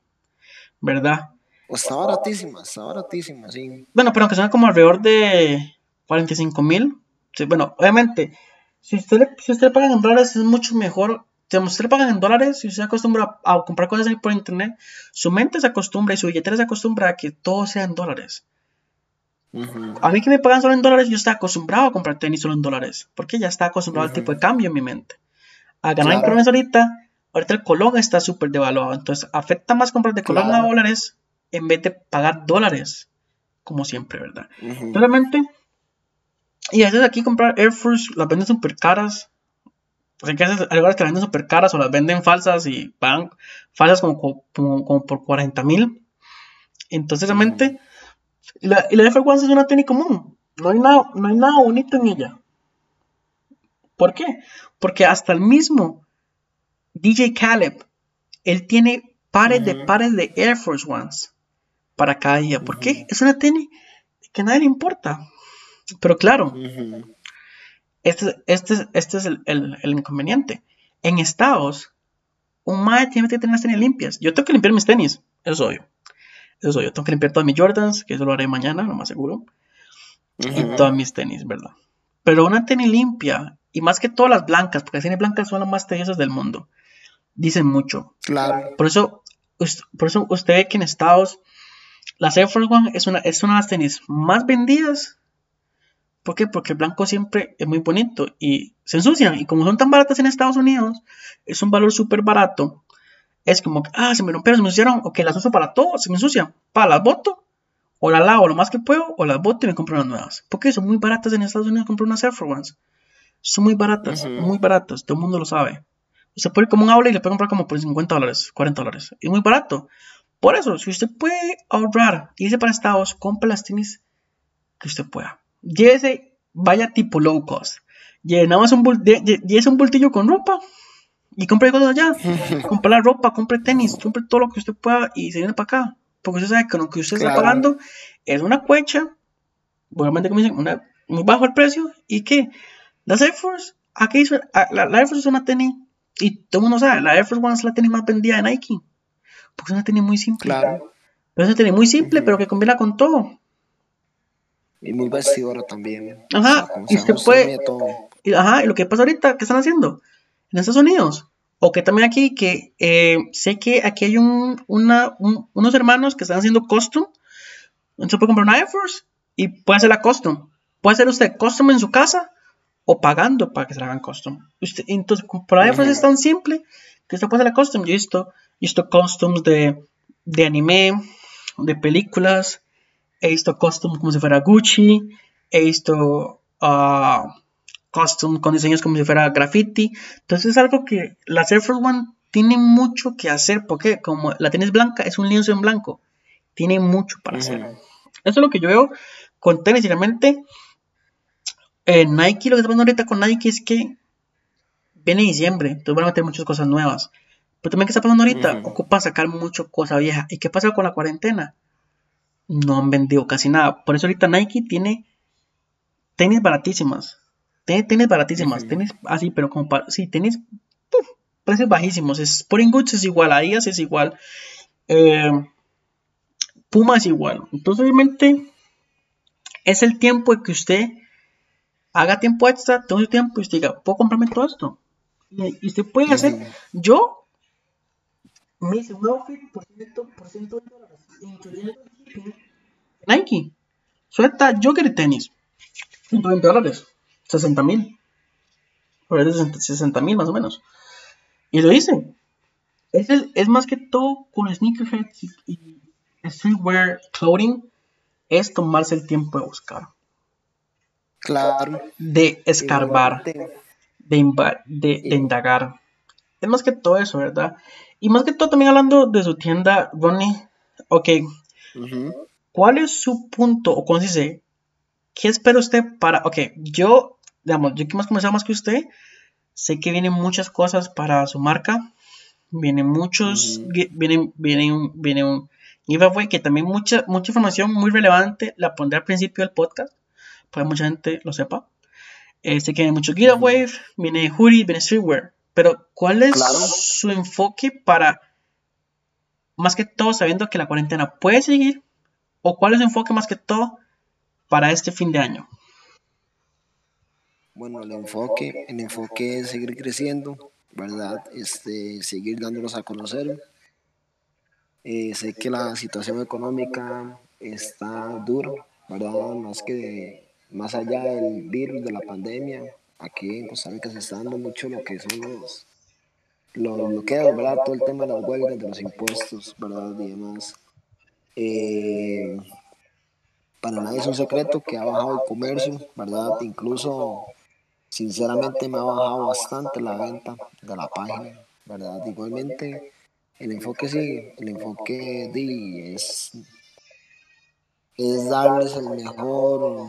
¿Verdad? O está baratísima, está baratísima, sí. Bueno, pero que son como alrededor de 45 mil. Sí, bueno, obviamente, si usted, le, si usted le pagan en dólares es mucho mejor. Si usted le pagan en dólares, si usted se acostumbra a, comprar cosas por internet, su mente se acostumbra y su billetera se acostumbra a que todo sea en dólares. A mí que me pagan solo en dólares, yo estaba acostumbrado a comprar tenis solo en dólares, porque ya está acostumbrado al tipo de cambio en mi mente. A ganar en colones ahorita, ahorita el colón está súper devaluado, entonces afecta más comprar de colón a dólares en vez de pagar dólares, como siempre, ¿verdad? Realmente, y a veces aquí comprar Air Force las venden súper caras. Hay que hay lugares que las venden súper caras o las venden falsas y pagan falsas como, como, por 40 mil. Entonces, realmente, la, y la Air Force One es una tenis común. No hay, nada, no hay nada bonito en ella. ¿Por qué? Porque hasta el mismo DJ Caleb, él tiene pares de pares de Air Force Ones para cada día. ¿Por qué? Es una tenis que a nadie le importa. Pero claro, este, este, este es el, el, inconveniente. En Estados, un mae tiene que tener las tenis limpias. Yo tengo que limpiar mis tenis, eso es obvio. Eso es obvio. Tengo que limpiar todas mis Jordans, que eso lo haré mañana, lo más seguro. Y todas mis tenis, ¿verdad? Pero una tenis limpia, y más que todas las blancas, porque las tenis blancas son las más tediosas del mundo, dicen mucho. Claro. Por eso, por eso usted ve que en Estados, la Air Force One es una, es una de las tenis más vendidas ¿Por qué? Porque el blanco siempre es muy bonito y se ensucian. Y como son tan baratas en Estados Unidos, es un valor súper barato. Es como ah, se me rompieron, se me ensuciaron, ok, las uso para todo, se me ensucian. Para las boto, o las lavo lo más que puedo, o las boto y me compro unas nuevas. Porque son muy baratas en Estados Unidos comprar unas Air Force Ones. Son muy baratas, muy baratas, todo el mundo lo sabe. Usted puede ir como un aula y le puede comprar como por 50 dólares, 40 dólares. Y muy barato. Por eso, si usted puede ahorrar y irse para Estados, compre las tenis que usted pueda llévese, vaya tipo low cost. Llenamos un, un bultillo con ropa y compre cosas allá. compre la ropa, compre tenis, compre todo lo que usted pueda y se viene para acá. Porque usted sabe que lo que usted está pagando es una cuecha, obviamente como dicen, una, muy bajo el precio. ¿Y que Las Air Force, aquí la, la, Air Force es una tenis, y todo el mundo sabe, la Air Force One es la tenis más vendida de Nike. Porque es una tenis muy simple. Claro. Pero es una tenis muy simple, pero que combina con todo. Y muy vestidora también. Ajá, y se puede. Y, ajá, y lo que pasa ahorita, ¿qué están haciendo? En Estados Unidos. O que también aquí, que eh, sé que aquí hay un, unos hermanos que están haciendo custom. Entonces puede comprar una Air Force y puede hacer la custom. Puede hacer usted custom en su casa o pagando para que se la hagan custom. Usted, entonces, por Air Force es tan simple que usted puede hacer la custom. Yo he visto, visto customs de, de anime, de películas, he visto custom como si fuera Gucci, he visto uh, custom con diseños como si fuera graffiti. Entonces es algo que la Air Force One tiene mucho que hacer porque como la tenis blanca es un lienzo en blanco, tiene mucho para hacer. Eso es lo que yo veo con tenis y realmente eh, Nike, lo que está pasando ahorita con Nike es que viene diciembre, entonces van a meter muchas cosas nuevas. Pero también, ¿qué está pasando ahorita? Ocupa sacar mucho cosa vieja. ¿Y qué pasa con la cuarentena? no han vendido casi nada. Por eso ahorita Nike tiene tenis baratísimas. Tenis baratísimas. Tenis así, pero como para... Sí, tenis... precios bajísimos. Sporting Goods es igual. Adidas es igual. Eh, Puma es igual. Entonces obviamente es el tiempo que usted haga tiempo extra, todo el tiempo y usted diga, puedo comprarme todo esto. Y, usted puede hacer, yo me hice un outfit por ciento, por ciento de dólares, incluyendo Nike. Suelta Joker tenis. 120 dólares. 60 mil. 60 mil más o menos. Y lo hice. Es, es más que todo con sneakerheads y, y streetwear clothing. Es tomarse el tiempo de buscar. Claro. De escarbar. De, de, indagar. Es más que todo eso, ¿verdad? Y más que todo también hablando de su tienda, Ronnie. Ok, ¿Cuál es su punto? O cómo se dice, ¿qué espera usted para... Ok, yo, digamos, yo que más comenzado más que usted, sé que vienen muchas cosas para su marca. Vienen muchos, vienen, vienen, vienen giveaway, que también mucha, mucha información muy relevante la pondré al principio del podcast, para que mucha gente lo sepa. Este que viene mucho giveaway, viene hoodie, viene streetwear. Pero, ¿cuál es su enfoque para, más que todo, sabiendo que la cuarentena puede seguir? ¿O cuál es su enfoque más que todo para este fin de año? Bueno, el enfoque, el enfoque es seguir creciendo, ¿verdad? Este, seguir dándonos a conocer. Eh, sé que la situación económica está dura, ¿verdad? Más que más allá del virus, de la pandemia, aquí en Costa Rica se está dando mucho lo que son los, los bloqueos, ¿verdad? Todo el tema de las huelgas, de los impuestos, ¿verdad? Y demás. Eh, para nadie es un secreto que ha bajado el comercio, ¿verdad? Incluso Sinceramente me ha bajado bastante la venta de la página, ¿verdad? Igualmente, el enfoque sí, el enfoque de es, es darles el mejor,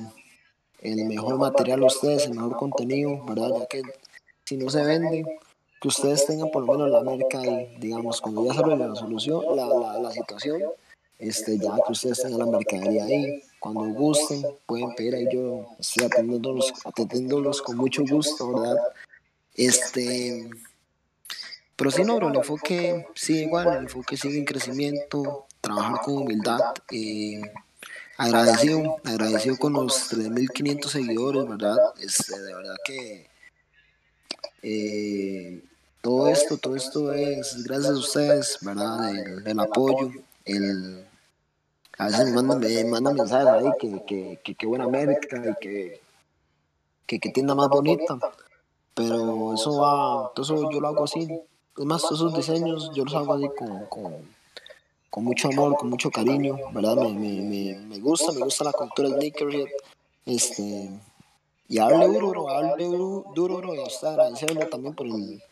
el mejor material a ustedes, el mejor contenido, ¿verdad? Ya que si no se vende, que ustedes tengan por lo menos la marca ahí, digamos, cuando ya se la solución, la, la, la situación, este, ya que ustedes tengan la mercadería ahí, cuando gusten, pueden pedir ahí, yo estoy atendiéndolos, atendiéndolos con mucho gusto, ¿verdad? Este, pero sí, no, el enfoque sigue igual, el enfoque sigue en crecimiento, trabajar con humildad, eh, agradecido, agradecido con los 3.500 seguidores, ¿verdad? Este, de verdad que eh, todo esto, todo esto es gracias a ustedes, ¿verdad? el apoyo, el a veces me mandan, me mandan mensajes ahí que, que, que, buena América y que, que, que tienda más bonita. Pero eso va, todo eso yo lo hago así. Además, todos esos diseños yo los hago así con, con, con mucho amor, con mucho cariño, ¿verdad? Me, me, me, gusta, me gusta la cultura sneakerhead. Este, y hable duro, hable duro, duro, y hasta agradecerle también por el,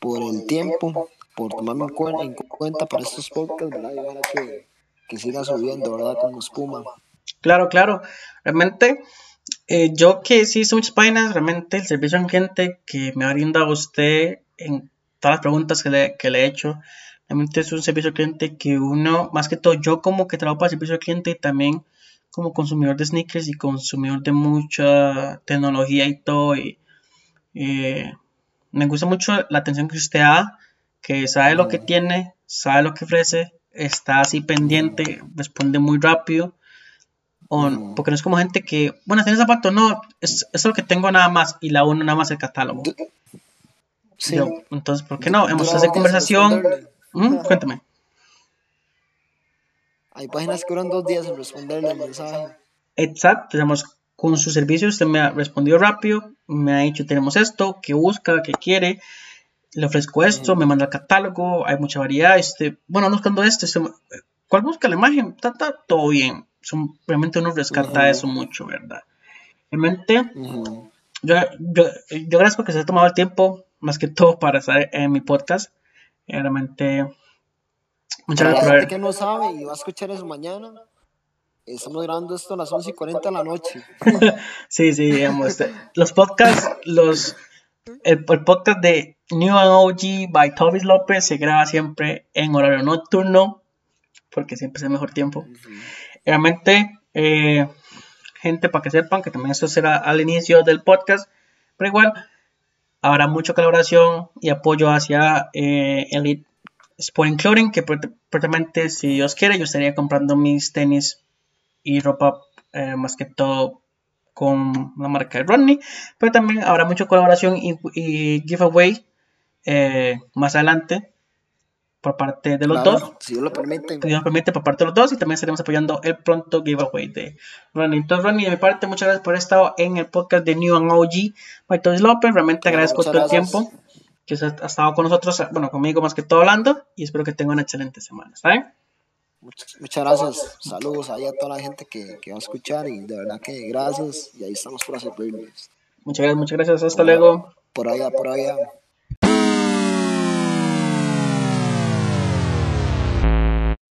por el tiempo, por tomarme en cuenta para estos podcasts, ¿verdad? Y ahora que que siga subiendo, ¿verdad? Como espuma. Claro, claro. Realmente, eh, yo que sí hice muchas páginas, realmente el servicio al cliente que me ha brindado usted en todas las preguntas que le, que le he hecho, realmente es un servicio al cliente que uno, más que todo, yo como que trabajo para el servicio al cliente y también como consumidor de sneakers y consumidor de mucha tecnología y todo. Y, eh, me gusta mucho la atención que usted da, que sabe lo que tiene, sabe lo que ofrece está así pendiente, responde muy rápido. O, porque no es como gente que, bueno, tiene zapato, no, es, es lo que tengo nada más y la uno nada más el catálogo. Sí. entonces, ¿por qué no? Hemos hecho conversación. Cuéntame. Hay páginas que duran dos días en responderle el mensaje. Exacto, digamos, con su servicio usted me ha respondido rápido, me ha dicho tenemos esto, que busca, que quiere, le ofrezco esto, me manda el catálogo, hay mucha variedad, este, bueno, buscando esto, este, ¿cuál busca la imagen? Está, todo bien. Son, realmente uno rescata eso mucho, ¿verdad? Realmente, yo, yo, yo, agradezco que se haya tomado el tiempo, más que todo, para estar en mi podcast. Realmente, muchas gracias. La gente que no sabe y va a escuchar eso mañana, estamos grabando esto a las 11 y 40 de la noche. sí, sí, digamos, este, los podcasts, los el, podcast de New and OG by Toby López se graba siempre en horario nocturno, porque siempre es el mejor tiempo. Realmente, eh, gente, para que sepan que también esto será al inicio del podcast, pero igual habrá mucha colaboración y apoyo hacia eh, Elite Sporting Clothing, que prácticamente, si Dios quiere, yo estaría comprando mis tenis y ropa eh, más que todo con la marca de Rodney, pero también habrá mucha colaboración y, giveaway eh, más adelante por parte de los dos. Si Dios lo permite. Si Dios lo permite por parte de los dos y también estaremos apoyando el pronto giveaway de Rodney. Entonces, Rodney, de mi parte, muchas gracias por haber estado en el podcast de New and OG by Toys López. Realmente agradezco todo el tiempo que ha estado con nosotros, bueno, conmigo más que todo hablando y espero que tenga una excelente semana. ¿Está bien? Muchas, gracias. Saludos ahí a toda la gente que, que, va a escuchar y de verdad que gracias y ahí estamos para servirles. Muchas gracias, muchas gracias. Hasta luego. Por allá, por allá.